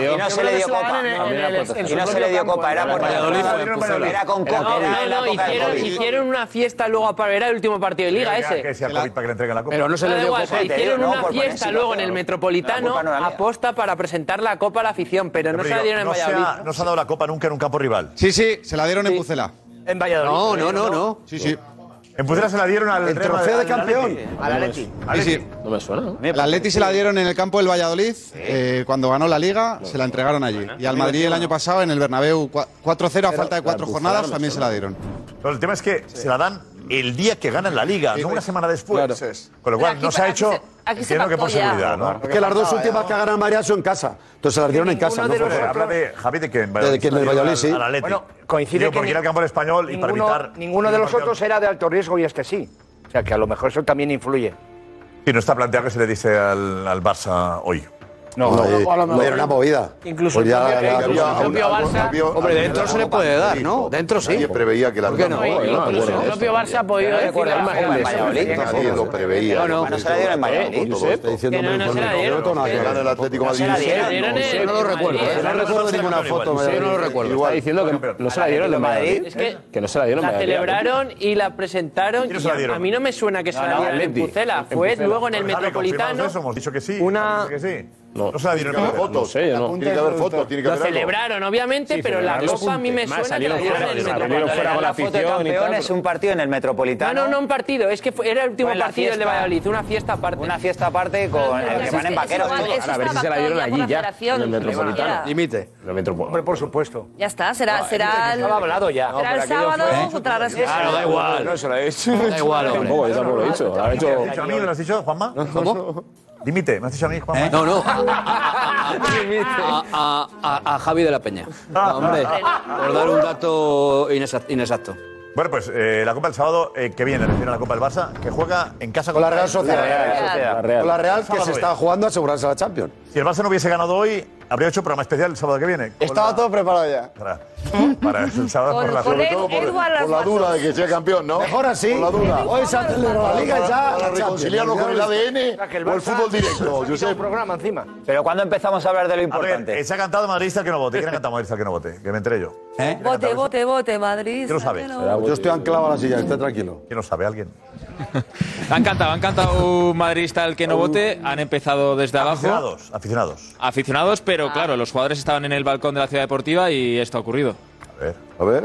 Y no se le dio copa. Pues, y no se le dio copa, era por Valladolid, Era con coca. No, no, hicieron una fiesta luego Era el último partido de liga ese. Pero no se le dio copa. Hicieron una fiesta luego en el Metropolitano aposta para presentar la copa a la afición, pero no se la dieron en Valladolid. No se ha dado la copa nunca en un campo rival. Sí, sí, se la dieron en Pucela. En Valladolid. No, no, no, no. Sí, sí. En Pucela se la dieron al trofeo de al campeón. Atleti. Al Atleti. Sí, No me suena. ¿no? El Atleti se la dieron en el campo del Valladolid eh, cuando ganó la Liga, se la entregaron allí. Y al Madrid el año pasado en el Bernabéu 4-0 a falta de cuatro jornadas también se la dieron. Pero el tema es que se la dan el día que ganan la liga, no una semana después. Con lo cual no se ha hecho. Aquí se, aquí se que por seguridad, ¿no? Que las dos últimas que ganan María son en casa. Entonces se las dieron en casa. No Háblame, Javi, de que en De que Valladolid, sí. Bueno, coincide que. Porque era el campo español y para evitar. Ninguno de los otros era de alto riesgo y este sí. O sea que a lo mejor eso también influye. Y no está planteado que se le dice al, al Barça hoy. No, no, eh, no, no era una movida. Incluso pues ya, el propio, el propio Barça. Hombre, dentro se le puede dar, ¿no? Dentro sí. Nadie preveía que la ¿Por qué no? Incluso el propio Barça ha podido decir Nadie lo preveía. No, no se la dieron en Valladolid. No se la dieron. Gana el Yo no lo recuerdo. No recuerdo ninguna foto. Yo no lo recuerdo. Está diciendo que no se la dieron en Madrid. Que no se la dieron en Madrid. La celebraron y la presentaron. A mí no me suena que se la dieron en Pucela. Fue luego en el Metropolitano. Hemos dicho que sí. Una. No. No se la dieron. Tiene que haber fotos. sé, yo no. Tiene que haber fotos. Tiene que Lo haber algo. celebraron, obviamente, pero la celebraron. copa a mí me Más suena que la salieron dieron fuera, en el Metropolitano. la foto campeón pues. es un partido en el Metropolitano. no, no un partido, es que era el último partido el de. Valladolid, una fiesta aparte. Una fiesta aparte con ah, el que van en vaqueros. a ver si se la dieron allí ya, en el Metropolitano. Límite. Hombre, por supuesto. Ya está, será, ah, será el, Estaba hablado ya. será el sábado contra la Real Sociedad. No se lo he hecho. Da igual, hombre. Tampoco, yo tampoco lo he dicho. Lo han hecho. ¿A mí me lo has dicho, Juanma? ¿Cómo? Dimite, ¿me has dicho a mí, Juan? No, no. A, a, a, Javi de la Peña. Ah. Hombre, por dar un dato inexacto. Bueno, pues eh, la Copa del sábado, eh, que viene, recién a la Copa del Barça, que juega en casa con, la Real Sociedad. Con la Real, Real. La Real que se está jugando a asegurarse a la Champions. Si el Barça no hubiese ganado hoy, habría hecho programa especial el sábado que viene. Estaba todo preparado ya. Para, para el sábado por, la, sobre todo por, la duda de que sea campeón, ¿no? Mejor así. Por la duda. Hoy se aceleró la liga ya. Para reconciliarlo con el ADN o el fútbol directo. Yo sé. programa encima. Pero cuando empezamos a hablar de lo importante. Se ha cantado madridista que no vote. ¿Quién ha cantado madridista que no vote? Que me entré yo. ¿Eh? Vote, vote, vote, Madrid. ¿Quién lo sabe? Yo estoy anclado a la silla, está tranquilo. ¿Quién lo sabe? ¿Alguien? han cantado, han cantado un madridista el que no vote. Han empezado desde abajo. Aficionados, aficionados. Aficionados, pero pero claro, los jugadores estaban en el balcón de la ciudad deportiva y esto ha ocurrido. A ver,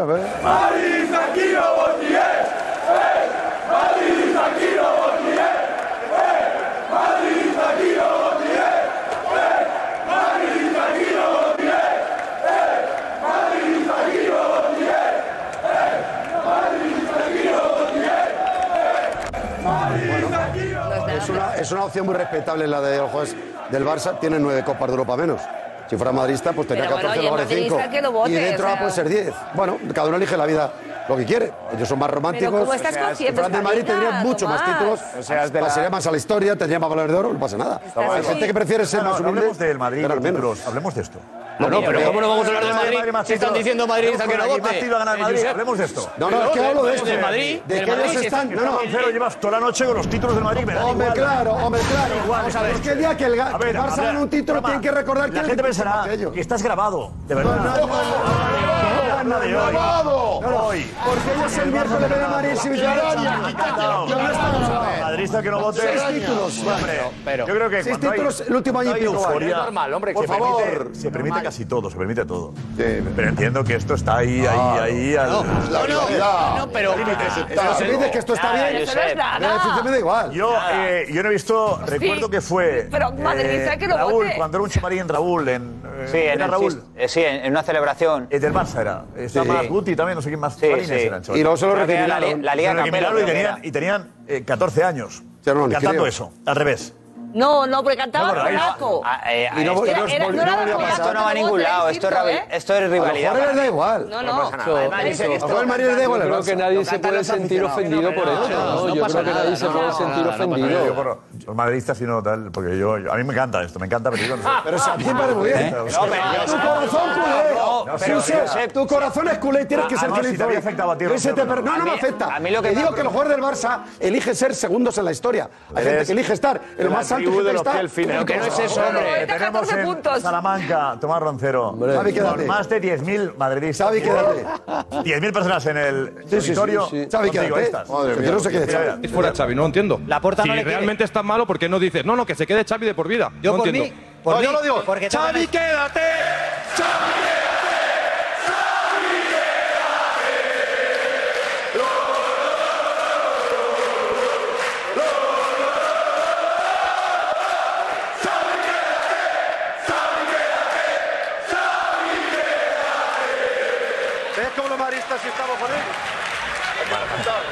es una opción muy respetable la de los jugadores del Barça. Tienen nueve Copas de Europa menos. Si fuera madridista, pues tenía Pero 14 bueno, 5. Y dentro o sea... puede ser 10. Bueno, cada uno elige la vida lo que quiere. Ellos son más románticos. Pero como estás o sea, de Madrid tendría mucho más títulos. O sea, es pasaría más a la historia, tendría más valor de oro, no pasa nada. Hay gente que prefiere ser más humilde. No hablemos del Madrid, títulos, hablemos de esto. No, no, pero ¿cómo no vamos a hablar de Madrid? Madrid se están diciendo Madrid hasta que no vote. Madrid va a ganar Madrid, hablemos de esto. No, no, es que hablo de esto. De Madrid, ¿De qué ellos están? No, no. Cero llevas toda la noche con los títulos del Madrid, Hombre, claro, hombre, claro. Vamos a ver. Es que el día que el Barça gana un título tienen que recordar que... La gente pensará que estás grabado, de verdad. No, hoy. No, no. Porque ellos el miércoles ven a Madrid si Madridista no vote. Seis títulos. Bueno, yo creo que seis títulos el último año y pico. Normal, hombre. Por favor. Se permite casi todo, se permite todo. Pero entiendo que esto está ahí, ahí, ahí. al- No, no, no, pero. Pero si dices que esto está bien, eso no es nada. me da igual. Yo, eh, yo no he visto, recuerdo que fue. pero Madrid dice que lo Raúl, vote. cuando era un chamarín Raúl, en. Eh, sí, en, Raúl? Eh, sí, en, una celebración. Es del Barça era. Estaba Sí. más Guti también, no sé quién más. Sí, sí. eran. Y luego se lo Creo la la Liga de y tenían, y tenían eh, 14 años. Cantando eso, al revés. No, no, porque cantaba No, no- polaco. Ah, eh, Y no esto- volvió- Era- era- no no era Esto no va a ningún lado, esto es, ¿eh? esto es rivalidad. A jugadores les da igual. No, no no. pasa nada. Además, que esto- da igual Yo creo que nadie se puede sentir ofendido por esto. No, yo creo que nadie se puede sentir ofendido. por los madridistas y no tal, porque yo, yo- a mí me encanta esto, me encanta, [laughs] pero digo, no sé. Pero si a ti me parece muy bien. No, Tu corazón culé. pero- Josep, tu corazón es culé y tienes que ser feliz. si te había afectado a ti, Que te per- No, no me mí- afecta. a mí lo que Te digo que los jugadores del Barça eligen ser segundos en la historia. Hay gente Eres que elige estar la más alto gente que está. Pero que no es eso, hombre. que tenemos en. Salamanca, Tomás Roncero, más de 10.000 madridistas. Xavi, quédate. 10.000 [laughs] personas en el sí. Xavi, quédate. estas. Madre mía. Yo no. Es fuera Xavi, no entiendo. La si no le realmente es tan malo, ¿por qué no dices, no, no, que se quede Xavi de por vida? Yo no por entiendo. mí, por No, mí, yo lo digo. porque Xavi, quédate. ¿Ves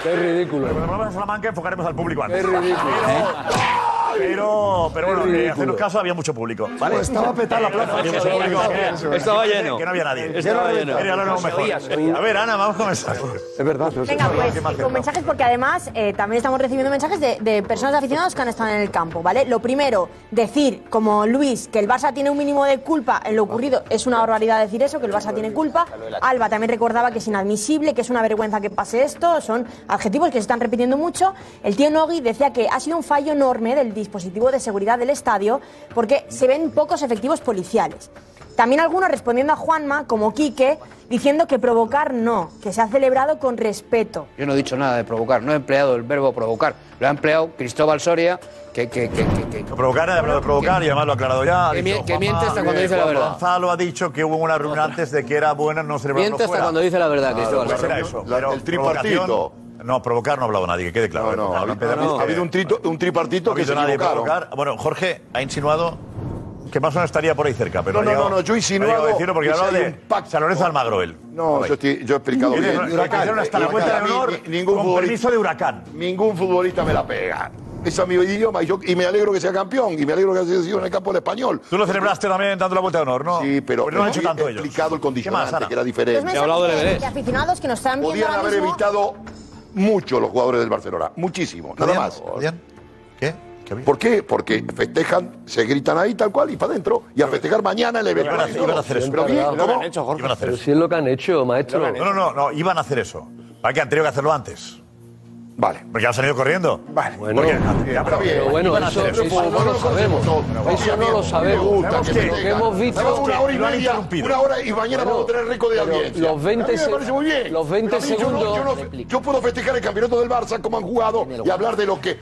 Qué ridículo. Cuando vamos a Salamanca enfocaremos al público antes. Qué ridículo. Pero, pero bueno, Qué eh, hacernos caso, había mucho público. ¿vale? Pues estaba petada la plaza. Había mucho público. que- Estaba lleno. Que no había nadie. Estaba lleno. mira, ahora no, mejor. A ver, Ana, vamos con mensajes. Es verdad. Venga, ¿Qué pues más con mensajes porque además eh, también estamos recibiendo mensajes de, de personas de aficionados que han estado en el campo, ¿vale? Lo primero, decir, como Luis, que el Barça tiene un mínimo de culpa en lo ocurrido, es una barbaridad decir eso, que el Barça tiene culpa. Alba también recordaba que es inadmisible, que es una vergüenza que pase esto, son adjetivos que se están repitiendo mucho. El tío Nogui decía que ha sido un fallo enorme del dispositivo de seguridad del estadio porque se ven pocos efectivos policiales. También algunos respondiendo a Juanma, como Quique, diciendo que provocar no, que se ha celebrado con respeto. Yo no he dicho nada de provocar, no he empleado el verbo provocar. Lo ha empleado Cristóbal Soria, que... que, que, que, que- Provocar, ha hablado de provocar y además lo ha aclarado ya. ha Que dicho mie- que miente hasta cuando dice la verdad. Gonzalo ha dicho que hubo una reunión antes de que era bueno no celebrarlo Miente hasta fuera. cuando dice la verdad, Claro, Cristóbal. pues era eso. Pero el tripartito. No, provocar no ha hablado nadie, que quede claro. No, no, ha ha habido un, trito- un tripartito no ha que se habido nadie provocar. Bueno, Jorge ha insinuado que más o menos estaría por ahí cerca, pero No, no, llegado- no, no, yo he insinuado a decirlo porque que ha hablado si hay de pacto- San Lorenzo Almagro él. No, yo, estoy- yo he explicado bien. hicieron hasta la cuenta de honor Ni- ni- ningún con futbolista- permiso de Huracán. Ningún futbolista me la pega. Ese es mi idioma y, yo, y me alegro que sea campeón y me alegro que haya sido en el campo del español. Tú lo celebraste también dando la vuelta de honor, ¿no? Sí, pero, Pero no han hecho he tanto ellos. explicado el ¿Qué más, condicionante, Ana? que era diferente. mensajes de, de aficionados que nos están viendo Podían haber mismo. evitado mucho los jugadores del Barcelona. Muchísimo, nada más. ¿Qué? ¿Por qué? Porque festejan, se gritan ahí tal cual y para adentro. Y a festejar mañana el evento. Iban a- iban a hacer eso. ¿Cómo? Iban a hacer Pero eso. si es lo que han hecho, maestro. No, no, no, no, iban a hacer eso. ¿Para qué han tenido que hacerlo antes? Vale. Porque han salido corriendo. Vale. Bueno, ya, pero- pero bueno, eso, eso. eso no lo sabemos. Eso no lo sabemos. Pero que hemos visto. Tenemos una hora y lo media, una hora y mañana Bueno, vamos a tener récord de audiencia. los 20 A mí me se- parece muy bien. los 20 Pero a mí yo no- segundos- Yo, no- yo puedo festejar el campeonato del Barça como han jugado y hablar de lo que,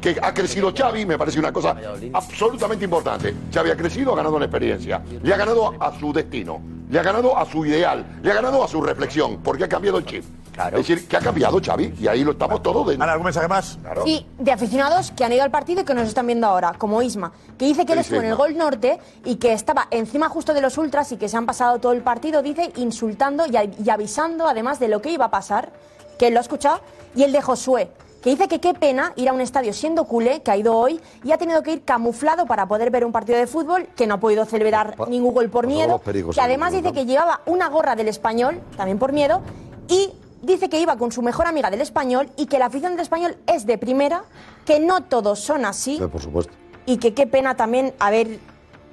que ha crecido Xavi, me parece una cosa absolutamente importante. Xavi ha crecido, ha ganado en experiencia, le ha ganado a su destino, le ha ganado a su ideal, le ha ganado a su reflexión, porque ha cambiado el chip. Es decir, que ha cambiado Xavi y ahí lo estamos todos de... Ana, ¿algún mensaje más? Claro. Y de aficionados que han ido al partido y que nos están viendo ahora, como Isma, que dice que él ¿Qué estuvo en el? Gol Norte y que estaba encima justo de los ultras y que se han pasado todo el partido, dice, insultando y, y avisando además de lo que iba a pasar, que él lo ha escuchado, y el de Josué, que dice que qué pena ir a un estadio siendo culé, que ha ido hoy, y ha tenido que ir camuflado para poder ver un partido de fútbol, que no ha podido celebrar Pa- ningún gol por miedo, pericos que además dice que llevaba una gorra del español, también por miedo, y dice que iba con su mejor amiga del español y que la afición del español es de primera, que no todos son así Sí, por supuesto. y que qué pena también haber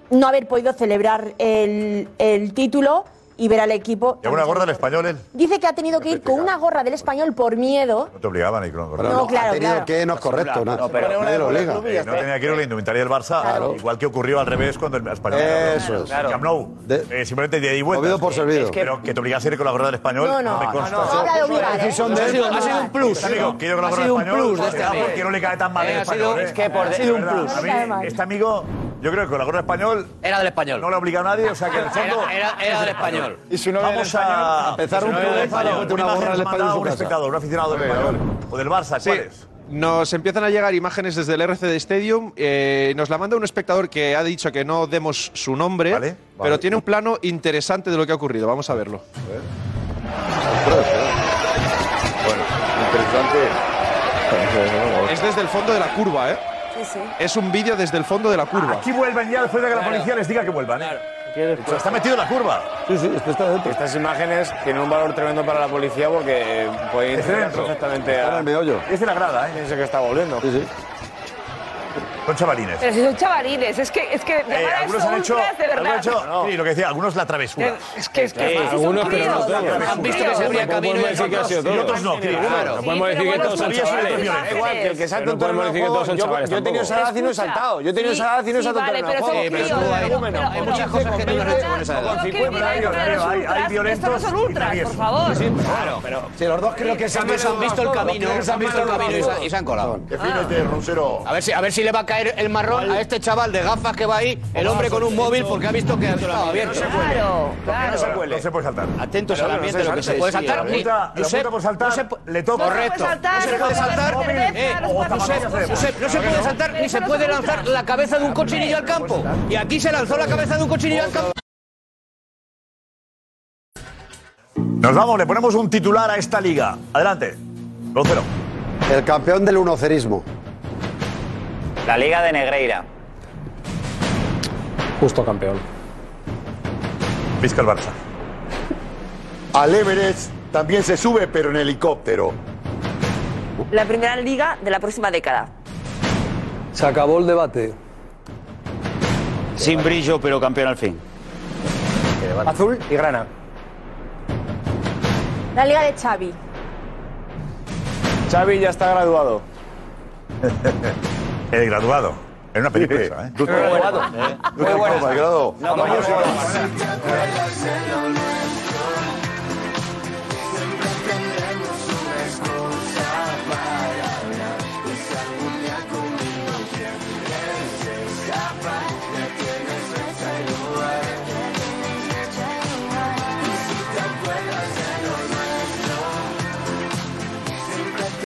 no haber podido celebrar el, el título y ver al equipo. ¿Lleva una gorra del español él? Dice que ha tenido que ir con una gorra del español por miedo. No te obligaban a ir con gorra. No, claro, ha tenido claro. que no es correcto, na- No, pero nadie lo obliga. Eh, no tenía que ir con la indumentaria del Barça, Claro. igual que ocurrió al revés cuando el español. Eso es. El Camp Nou. Eh, simplemente de y vuelta. Movido por servido. Pero que te obligas a ir con la gorra del español. No, no. me No, consta. no, no habla de obligar, ¿eh? Decisión de Ha sido, un plus. Este amigo, que yo con la gorra del español, este porque no le cae tan mal Eh, el español. ¿eh? es que por ha sido un plus. A No este amigo, yo creo que con la gorra español Era del español. no le obliga a nadie, o sea que en el [laughs] fondo. Era, era, era del español. Y novia del Vamos español. a Empezar un Si no ponerte una gorra del español un casa. espectador, un aficionado del español o del Barça, Sí. ¿cuál es? Nos empiezan a llegar imágenes desde el RCD Stadium. eh, nos la manda un espectador que ha dicho que no demos su nombre, Vale, pero tiene un plano interesante de lo que ha ocurrido. Vamos a verlo. Bueno, interesante. Es desde el fondo de la curva, ¿eh? Es un vídeo desde el fondo de la curva. Aquí vuelven ya después de que la policía les diga que vuelvan. ¿eh? Pero está metido en la curva. Sí, sí, esto está dentro. Estas imágenes tienen un valor tremendo para la policía porque eh, pueden Está dentro. perfectamente Está a... en el meollo. Es de la grada, ¿eh? Que está volviendo. Sí, sí. Son chavalines. Pero si son chavalines, es que, es que Eh, algunos han hecho, ultras, de algunos han verdad. hecho sí, lo que decía, algunos la travesura. Es que- es que son algunos, pero críos, no todos. han visto que se abría camino y otros no. Claro, no podemos decir que todos son chavales. Da igual, que el que salta Pero un no podemos torneo decir que todos son yo, chavales yo he tenido esa edad y no he saltado. Yo he tenido esa edad y no he saltado vale, un torneo. Pero muchas cosas que no con esa edad. ¿qué con hay- violentos Estos no son ultras, y por favor. Claro, pero los dos creo que se han, visto el camino, han visto el camino y se- han colado. Defínete, Roncero. A ver, si, a ver si le va a caer el marrón a este chaval de gafas que va ahí, el hombre con un móvil, porque ha visto que estaba abierto. Claro, No claro. se puede. No se puede saltar. Atentos al no ambiente lo que se puede saltar La multa por saltar no le toca. Correcto. saltar, No se no puede saltar. no no se puede saltar ni se puede lanzar la cabeza de un cochinillo al campo. Y aquí se lanzó la cabeza de un cochinillo al campo. Nos vamos, le ponemos un titular a esta liga. Adelante. Roncero. El campeón del unocerismo. La Liga de Negreira. Justo campeón. Vizca el Barça. Al Everest también se sube, pero en helicóptero. La primera liga de la próxima década. Se acabó el debate. Sin brillo, pero campeón al fin. Azul y grana. La liga de Xavi. Xavi ya está graduado. [laughs] El graduado. En una película esa, ¿eh? Tú- Graduado. Malgrado.